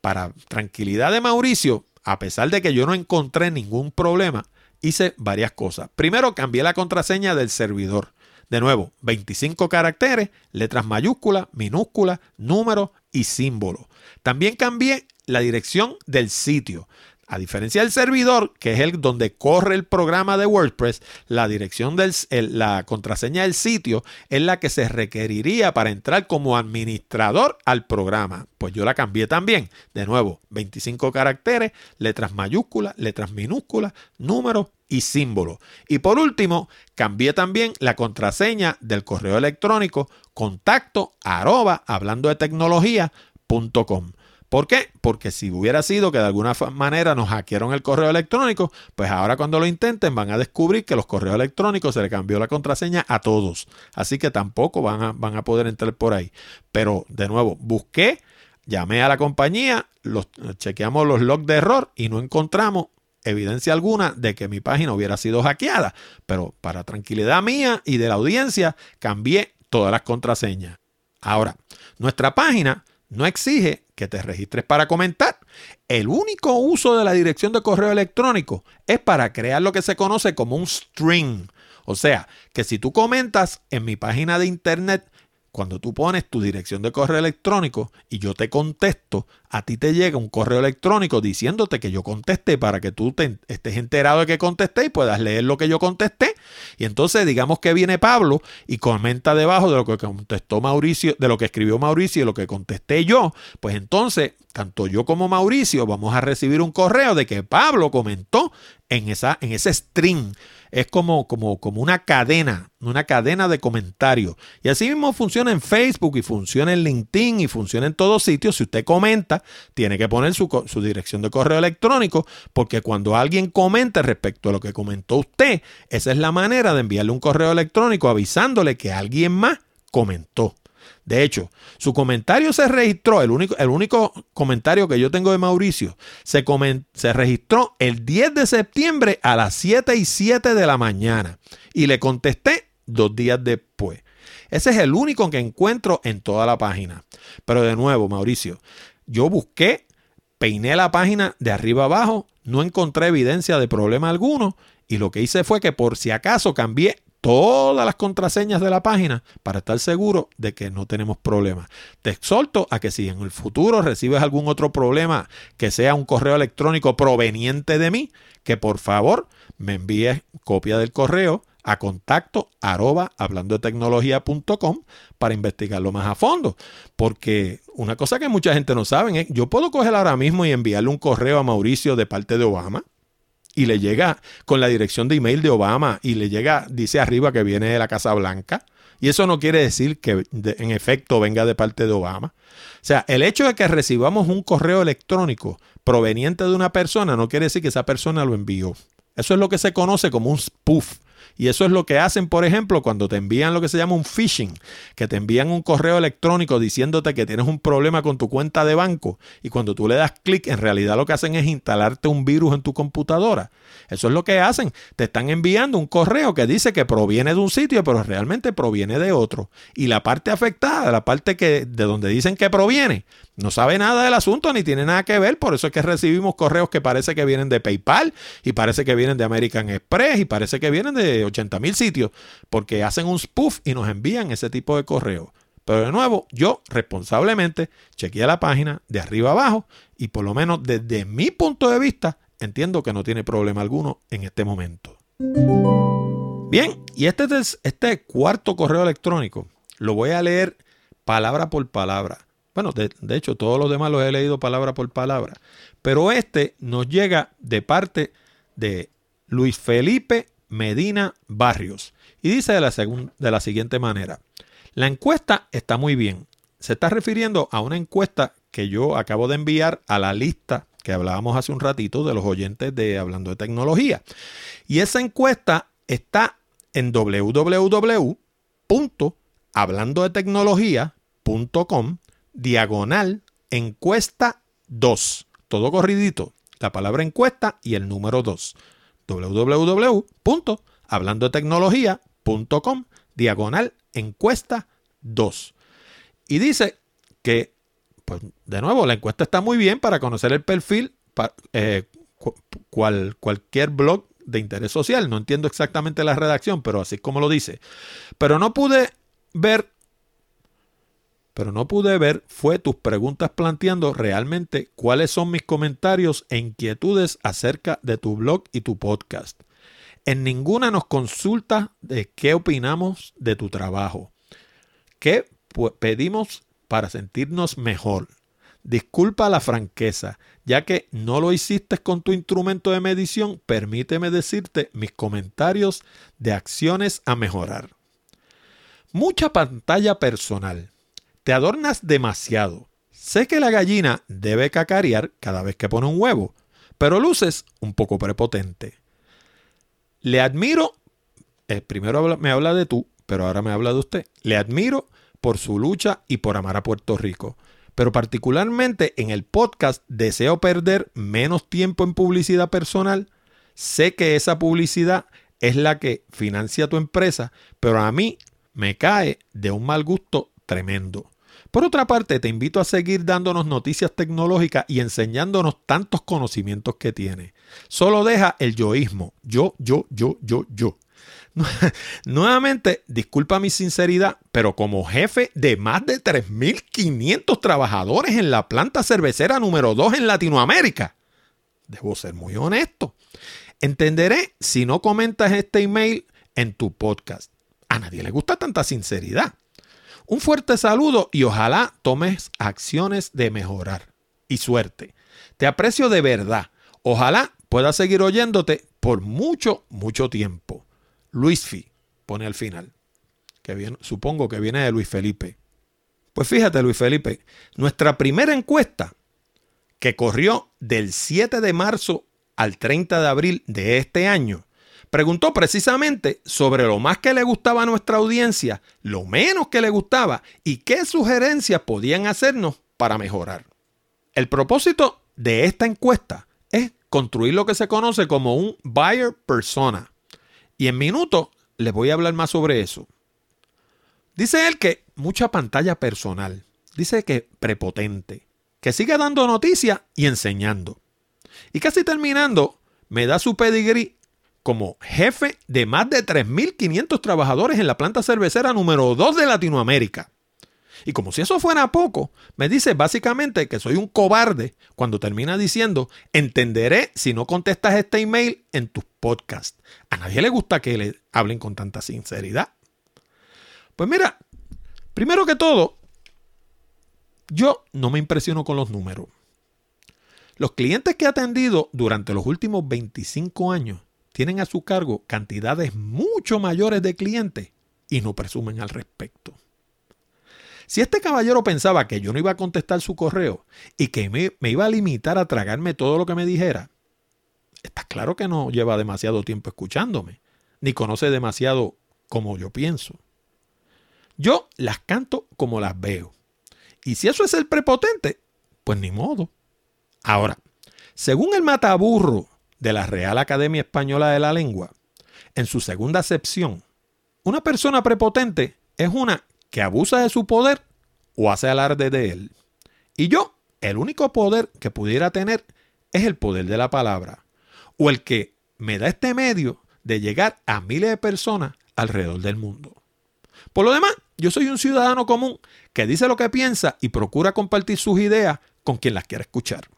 para tranquilidad de Mauricio, a pesar de que yo no encontré ningún problema, hice varias cosas. Primero, cambié la contraseña del servidor. De nuevo, 25 caracteres, letras mayúsculas, minúsculas, números y símbolos. También cambié la dirección del sitio. A diferencia del servidor, que es el donde corre el programa de WordPress, la dirección de la contraseña del sitio es la que se requeriría para entrar como administrador al programa. Pues yo la cambié también. De nuevo, 25 caracteres, letras mayúsculas, letras minúsculas, números y símbolos. Y por último, cambié también la contraseña del correo electrónico contacto arroba hablando de tecnología.com. ¿Por qué? Porque si hubiera sido que de alguna manera nos hackearon el correo electrónico, pues ahora cuando lo intenten van a descubrir que los correos electrónicos se le cambió la contraseña a todos. Así que tampoco van a, van a poder entrar por ahí. Pero de nuevo, busqué, llamé a la compañía, los, chequeamos los logs de error y no encontramos evidencia alguna de que mi página hubiera sido hackeada. Pero para tranquilidad mía y de la audiencia, cambié todas las contraseñas. Ahora, nuestra página no exige que te registres para comentar. El único uso de la dirección de correo electrónico es para crear lo que se conoce como un string. O sea, que si tú comentas en mi página de internet cuando tú pones tu dirección de correo electrónico y yo te contesto, a ti te llega un correo electrónico diciéndote que yo contesté para que tú te estés enterado de que contesté y puedas leer lo que yo contesté. Y entonces digamos que viene Pablo y comenta debajo de lo que contestó Mauricio, de lo que escribió Mauricio y lo que contesté yo. Pues entonces, tanto yo como Mauricio vamos a recibir un correo de que Pablo comentó en, esa, en ese string es como, como, como una cadena, una cadena de comentarios. Y así mismo funciona en Facebook y funciona en LinkedIn y funciona en todos sitios. Si usted comenta, tiene que poner su, su dirección de correo electrónico, porque cuando alguien comente respecto a lo que comentó usted, esa es la manera de enviarle un correo electrónico avisándole que alguien más comentó. De hecho, su comentario se registró, el único, el único comentario que yo tengo de Mauricio, se, se registró el 10 de septiembre a las 7 y 7 de la mañana. Y le contesté dos días después. Ese es el único que encuentro en toda la página. Pero de nuevo, Mauricio, yo busqué, peiné la página de arriba abajo, no encontré evidencia de problema alguno y lo que hice fue que por si acaso cambié todas las contraseñas de la página para estar seguro de que no tenemos problemas. Te exhorto a que si en el futuro recibes algún otro problema que sea un correo electrónico proveniente de mí, que por favor me envíes copia del correo a contacto arroba hablando de tecnología.com para investigarlo más a fondo. Porque una cosa que mucha gente no sabe es, yo puedo coger ahora mismo y enviarle un correo a Mauricio de parte de Obama y le llega con la dirección de email de Obama y le llega, dice arriba que viene de la Casa Blanca. Y eso no quiere decir que en efecto venga de parte de Obama. O sea, el hecho de que recibamos un correo electrónico proveniente de una persona no quiere decir que esa persona lo envió. Eso es lo que se conoce como un spoof. Y eso es lo que hacen, por ejemplo, cuando te envían lo que se llama un phishing, que te envían un correo electrónico diciéndote que tienes un problema con tu cuenta de banco y cuando tú le das clic, en realidad lo que hacen es instalarte un virus en tu computadora. Eso es lo que hacen. Te están enviando un correo que dice que proviene de un sitio, pero realmente proviene de otro. Y la parte afectada, la parte que, de donde dicen que proviene, no sabe nada del asunto ni tiene nada que ver. Por eso es que recibimos correos que parece que vienen de PayPal y parece que vienen de American Express y parece que vienen de 80 mil sitios porque hacen un spoof y nos envían ese tipo de correo. Pero de nuevo, yo responsablemente chequeé la página de arriba abajo y por lo menos desde mi punto de vista entiendo que no tiene problema alguno en este momento. Bien, y este, este cuarto correo electrónico lo voy a leer palabra por palabra. Bueno, de, hecho, todos los demás los he leído palabra por palabra. Pero este nos llega de parte de Luis Felipe Medina Barrios. Y dice de la, de la siguiente manera. La encuesta está muy bien. Se está refiriendo a una encuesta que yo acabo de enviar a la lista que hablábamos hace un ratito de los oyentes de Hablando de Tecnología. Y esa encuesta está en www.hablandodetecnología.com diagonal encuesta 2. Todo corridito. La palabra encuesta y el número 2 www.hablandotecnología.com diagonal encuesta 2. Y dice que, pues de nuevo, la encuesta está muy bien para conocer el perfil, eh, cual, cualquier blog de interés social. No entiendo exactamente la redacción, pero así como lo dice. Pero no pude ver pero no pude ver fue tus preguntas planteando realmente cuáles son mis comentarios e inquietudes acerca de tu blog y tu podcast. En ninguna nos consulta de qué opinamos de tu trabajo. ¿Qué pedimos para sentirnos mejor? Disculpa la franqueza, ya que no lo hiciste con tu instrumento de medición, permíteme decirte mis comentarios de acciones a mejorar. Mucha pantalla personal te adornas demasiado. Sé que la gallina debe cacarear cada vez que pone un huevo, pero luces un poco prepotente. Le admiro, eh, primero me habla de tú, pero ahora me habla de usted. Le admiro por su lucha y por amar a Puerto Rico. Pero particularmente en el podcast deseo perder menos tiempo en publicidad personal. Sé que esa publicidad es la que financia tu empresa, pero a mí me cae de un mal gusto tremendo. Por otra parte, te invito a seguir dándonos noticias tecnológicas y enseñándonos tantos conocimientos que tiene. Solo deja el yoísmo. Yo, yo, yo, yo, yo. <laughs> Nuevamente, disculpa mi sinceridad, pero como jefe de más de 3.500 trabajadores en la planta cervecera número 2 en Latinoamérica, debo ser muy honesto. Entenderé si no comentas este email en tu podcast. A nadie le gusta tanta sinceridad. Un fuerte saludo y ojalá tomes acciones de mejorar. Y suerte. Te aprecio de verdad. Ojalá pueda seguir oyéndote por mucho, mucho tiempo. Luis Fi pone al final. Que supongo que viene de Luis Felipe. Pues fíjate, Luis Felipe, nuestra primera encuesta, que corrió del 7 de marzo al 30 de abril de este año, Preguntó precisamente sobre lo más que le gustaba a nuestra audiencia, lo menos que le gustaba y qué sugerencias podían hacernos para mejorar. El propósito de esta encuesta es construir lo que se conoce como un buyer persona. Y en minutos les voy a hablar más sobre eso. Dice él que mucha pantalla personal. Dice que prepotente. Que sigue dando noticias y enseñando. Y casi terminando, me da su pedigrí como jefe de más de 3.500 trabajadores en la planta cervecera número 2 de Latinoamérica. Y como si eso fuera poco, me dice básicamente que soy un cobarde cuando termina diciendo, entenderé si no contestas este email en tus podcasts. A nadie le gusta que le hablen con tanta sinceridad. Pues mira, primero que todo, yo no me impresiono con los números. Los clientes que he atendido durante los últimos 25 años tienen a su cargo cantidades mucho mayores de clientes y no presumen al respecto. Si este caballero pensaba que yo no iba a contestar su correo y que me, iba a limitar a tragarme todo lo que me dijera, está claro que no lleva demasiado tiempo escuchándome, ni conoce demasiado como yo pienso. Yo las canto como las veo. Y si eso es el prepotente, pues ni modo. Ahora, según el mataburro de la Real Academia Española de la Lengua, en su segunda acepción, una persona prepotente es una que abusa de su poder o hace alarde de él. Y yo, el único poder que pudiera tener es el poder de la palabra, o el que me da este medio de llegar a miles de personas alrededor del mundo. Por lo demás, yo soy un ciudadano común que dice lo que piensa y procura compartir sus ideas con quien las quiera escuchar.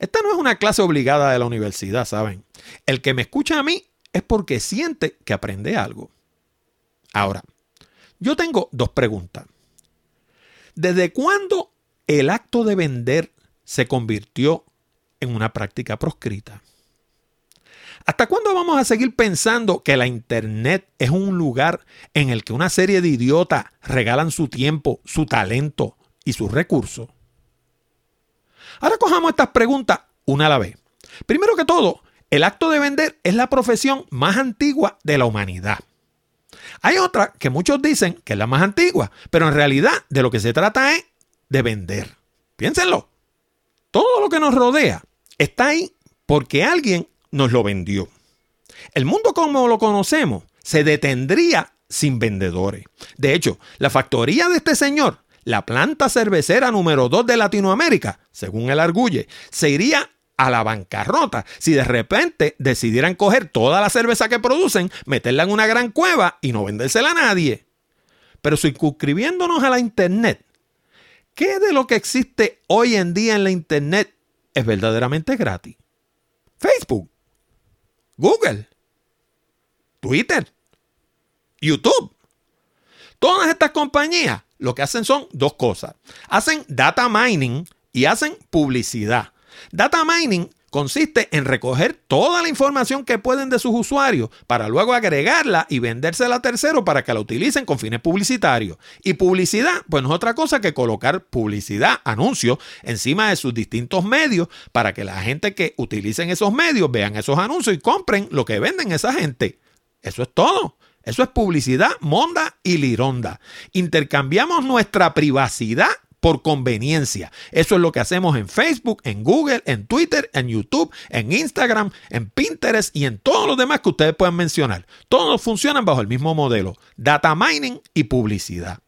Esta no es una clase obligada de la universidad, ¿saben? El que me escucha a mí es porque siente que aprende algo. Ahora, yo tengo dos preguntas. ¿Desde cuándo el acto de vender se convirtió en una práctica proscrita? ¿Hasta cuándo vamos a seguir pensando que la Internet es un lugar en el que una serie de idiotas regalan su tiempo, su talento y sus recursos? Ahora cojamos estas preguntas una a la vez. Primero que todo, el acto de vender es la profesión más antigua de la humanidad. Hay otra que muchos dicen que es la más antigua, pero en realidad de lo que se trata es de vender. Piénsenlo. Todo lo que nos rodea está ahí porque alguien nos lo vendió. El mundo como lo conocemos se detendría sin vendedores. De hecho, la factoría de este señor la planta cervecera número 2 de Latinoamérica, según el arguye, se iría a la bancarrota si de repente decidieran coger toda la cerveza que producen, meterla en una gran cueva y no vendérsela a nadie. Pero suscribiéndonos a la Internet, ¿qué de lo que existe hoy en día en la Internet es verdaderamente gratis? Facebook, Google, Twitter, YouTube. Todas estas compañías lo que hacen son dos cosas. Hacen data mining y hacen publicidad. Data mining consiste en recoger toda la información que pueden de sus usuarios para luego agregarla y vendérsela a terceros para que la utilicen con fines publicitarios. Y publicidad, pues no es otra cosa que colocar publicidad, anuncios, encima de sus distintos medios para que la gente que utilicen esos medios vean esos anuncios y compren lo que venden esa gente. Eso es todo. Eso es publicidad, monda y lironda. Intercambiamos nuestra privacidad por conveniencia. Eso es lo que hacemos en Facebook, en Google, en Twitter, en YouTube, en Instagram, en Pinterest y en todos los demás que ustedes puedan mencionar. Todos funcionan bajo el mismo modelo, data mining y publicidad.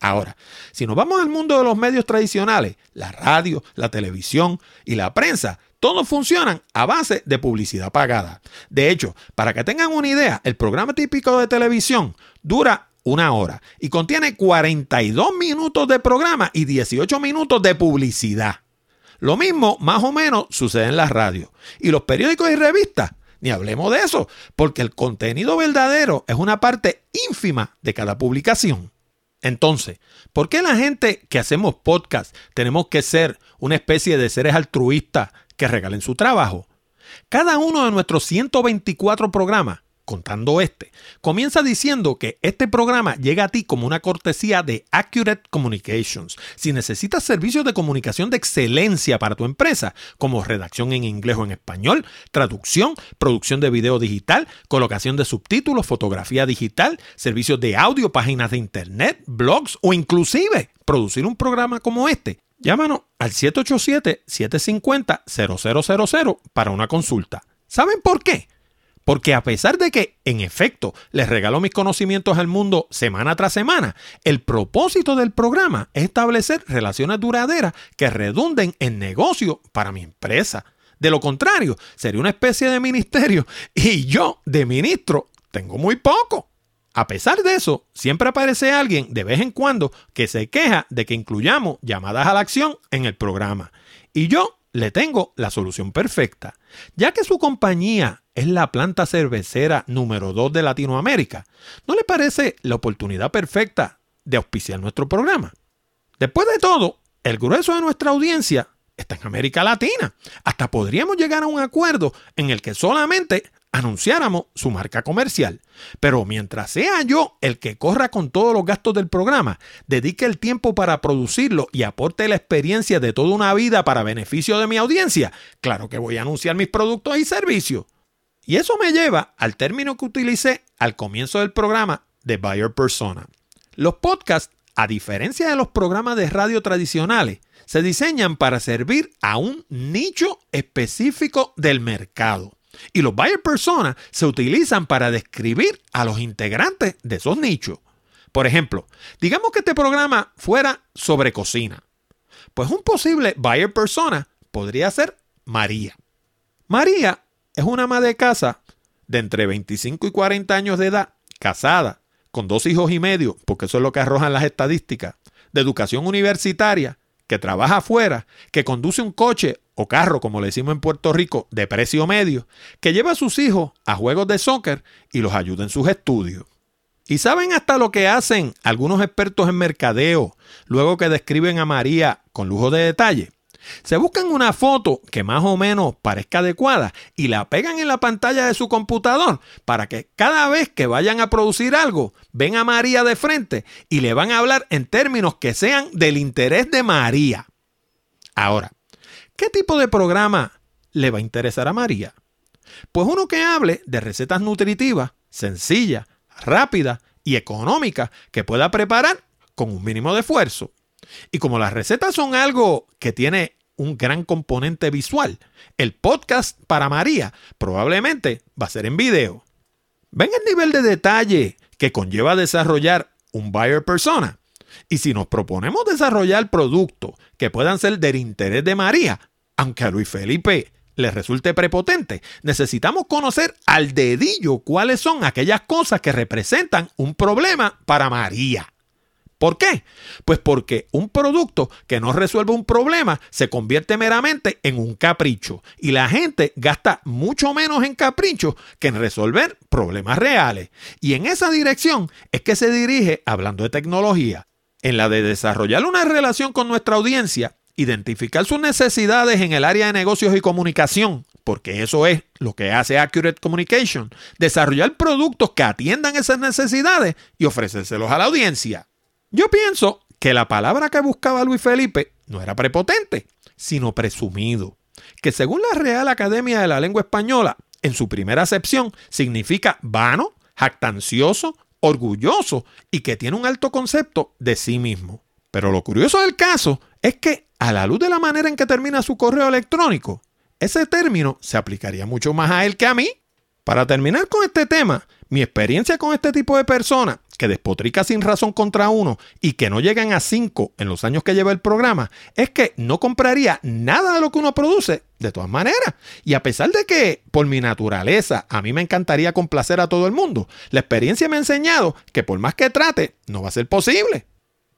Ahora, si nos vamos al mundo de los medios tradicionales, la radio, la televisión y la prensa, todos funcionan a base de publicidad pagada. De hecho, para que tengan una idea, el programa típico de televisión dura una hora y contiene 42 minutos de programa y 18 minutos de publicidad. Lo mismo, más o menos, sucede en la radio. Y los periódicos y revistas, ni hablemos de eso, porque el contenido verdadero es una parte ínfima de cada publicación. Entonces, ¿por qué la gente que hacemos podcast tenemos que ser una especie de seres altruistas que regalen su trabajo? Cada uno de nuestros 124 programas contando este, comienza diciendo que este programa llega a ti como una cortesía de Accurate Communications. Si necesitas servicios de comunicación de excelencia para tu empresa, como redacción en inglés o en español, traducción, producción de video digital, colocación de subtítulos, fotografía digital, servicios de audio, páginas de internet, blogs o inclusive producir un programa como este, llámanos al 787-750-0000 para una consulta. ¿Saben por qué? Porque a pesar de que, en efecto, les regalo mis conocimientos al mundo semana tras semana, el propósito del programa es establecer relaciones duraderas que redunden en negocio para mi empresa. De lo contrario, sería una especie de ministerio y yo, de ministro, tengo muy poco. A pesar de eso, siempre aparece alguien de vez en cuando que se queja de que incluyamos llamadas a la acción en el programa. Y yo le tengo la solución perfecta. Ya que su compañía es la planta cervecera número 2 de Latinoamérica. ¿No le parece la oportunidad perfecta de auspiciar nuestro programa? Después de todo, el grueso de nuestra audiencia está en América Latina. Hasta podríamos llegar a un acuerdo en el que solamente anunciáramos su marca comercial. Pero mientras sea yo el que corra con todos los gastos del programa, dedique el tiempo para producirlo y aporte la experiencia de toda una vida para beneficio de mi audiencia, claro que voy a anunciar mis productos y servicios. Y eso me lleva al término que utilicé al comienzo del programa de Buyer Persona. Los podcasts, a diferencia de los programas de radio tradicionales, se diseñan para servir a un nicho específico del mercado. Y los buyer persona se utilizan para describir a los integrantes de esos nichos. Por ejemplo, digamos que este programa fuera sobre cocina. Pues un posible buyer persona podría ser María. María es una ama de casa de entre 25 y 40 años de edad, casada, con dos hijos y medio, porque eso es lo que arrojan las estadísticas, de educación universitaria, que trabaja afuera, que conduce un coche o carro, como le decimos en Puerto Rico, de precio medio, que lleva a sus hijos a juegos de soccer y los ayuda en sus estudios. Y saben hasta lo que hacen algunos expertos en mercadeo, luego que describen a María con lujo de detalle. Se buscan una foto que más o menos parezca adecuada y la pegan en la pantalla de su computador para que cada vez que vayan a producir algo, ven a María de frente y le van a hablar en términos que sean del interés de María. Ahora, ¿qué tipo de programa le va a interesar a María? Pues uno que hable de recetas nutritivas, sencillas, rápidas y económicas que pueda preparar con un mínimo de esfuerzo. Y como las recetas son algo que tiene un gran componente visual, el podcast para María probablemente va a ser en video. Ven el nivel de detalle que conlleva desarrollar un buyer persona. Y si nos proponemos desarrollar productos que puedan ser del interés de María, aunque a Luis Felipe le resulte prepotente, necesitamos conocer al dedillo cuáles son aquellas cosas que representan un problema para María. ¿Por qué? Pues porque un producto que no resuelve un problema se convierte meramente en un capricho y la gente gasta mucho menos en caprichos que en resolver problemas reales. Y en esa dirección es que se dirige, hablando de tecnología, en la de desarrollar una relación con nuestra audiencia, identificar sus necesidades en el área de negocios y comunicación, porque eso es lo que hace Accurate Communication, desarrollar productos que atiendan esas necesidades y ofrecérselos a la audiencia. Yo pienso que la palabra que buscaba Luis Felipe no era prepotente, sino presumido, que según la Real Academia de la Lengua Española, en su primera acepción, significa vano, jactancioso, orgulloso y que tiene un alto concepto de sí mismo. Pero lo curioso del caso es que, a la luz de la manera en que termina su correo electrónico, ese término se aplicaría mucho más a él que a mí. Para terminar con este tema, mi experiencia con este tipo de personas que despotrica sin razón contra uno y que no llegan a cinco en los años que lleva el programa es que no compraría nada de lo que uno produce de todas maneras. Y a pesar de que por mi naturaleza a mí me encantaría complacer a todo el mundo, la experiencia me ha enseñado que por más que trate, no va a ser posible.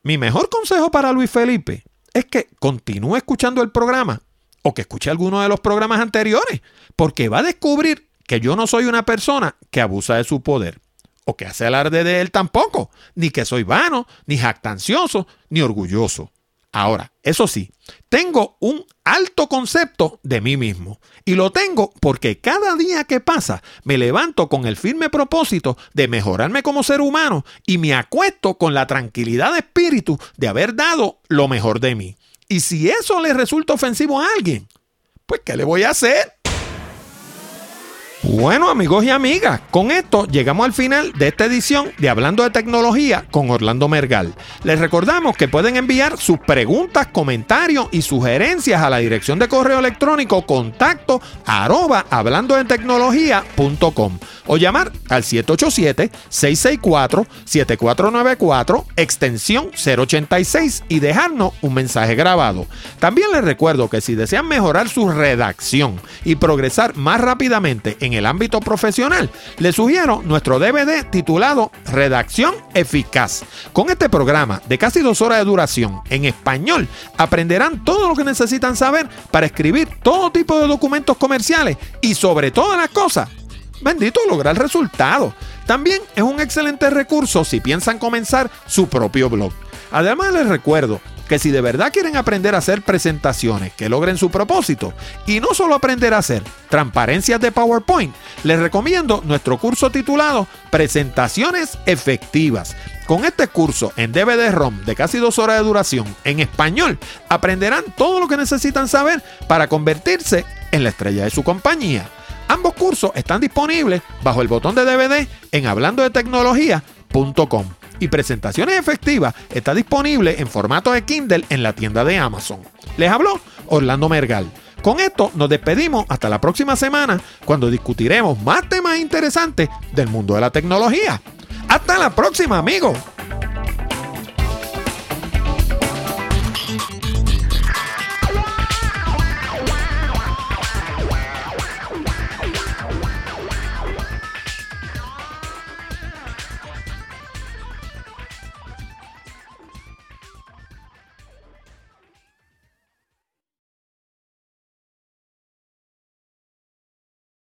Mi mejor consejo para Luis Felipe es que continúe escuchando el programa o que escuche alguno de los programas anteriores, porque va a descubrir que yo no soy una persona que abusa de su poder o que hace alarde de él tampoco, ni que soy vano, ni jactancioso, ni orgulloso. Ahora, eso sí, tengo un alto concepto de mí mismo y lo tengo porque cada día que pasa me levanto con el firme propósito de mejorarme como ser humano y me acuesto con la tranquilidad de espíritu de haber dado lo mejor de mí. Y si eso le resulta ofensivo a alguien, pues ¿qué le voy a hacer? Bueno amigos y amigas, con esto llegamos al final de esta edición de Hablando de Tecnología con Orlando Mergal. Les recordamos que pueden enviar sus preguntas, comentarios y sugerencias a la dirección de correo electrónico contacto arroba hablando de o llamar al 787-664-7494, extensión 086 y dejarnos un mensaje grabado. También les recuerdo que si desean mejorar su redacción y progresar más rápidamente en el ámbito profesional, les sugiero nuestro DVD titulado Redacción Eficaz. Con este programa de casi dos horas de duración en español, aprenderán todo lo que necesitan saber para escribir todo tipo de documentos comerciales y sobre todas las cosas bendito, lograr resultado. También es un excelente recurso si piensan comenzar su propio blog. Además les recuerdo que si de verdad quieren aprender a hacer presentaciones que logren su propósito y no solo aprender a hacer transparencias de PowerPoint, les recomiendo nuestro curso titulado Presentaciones Efectivas. Con este curso en DVD-ROM de casi dos horas de duración en español, aprenderán todo lo que necesitan saber para convertirse en la estrella de su compañía. Ambos cursos están disponibles bajo el botón de DVD en hablando de tecnología.com. Y Presentaciones Efectivas está disponible en formato de Kindle en la tienda de Amazon. Les habló Orlando Mergal. Con esto nos despedimos hasta la próxima semana cuando discutiremos más temas interesantes del mundo de la tecnología. Hasta la próxima amigos.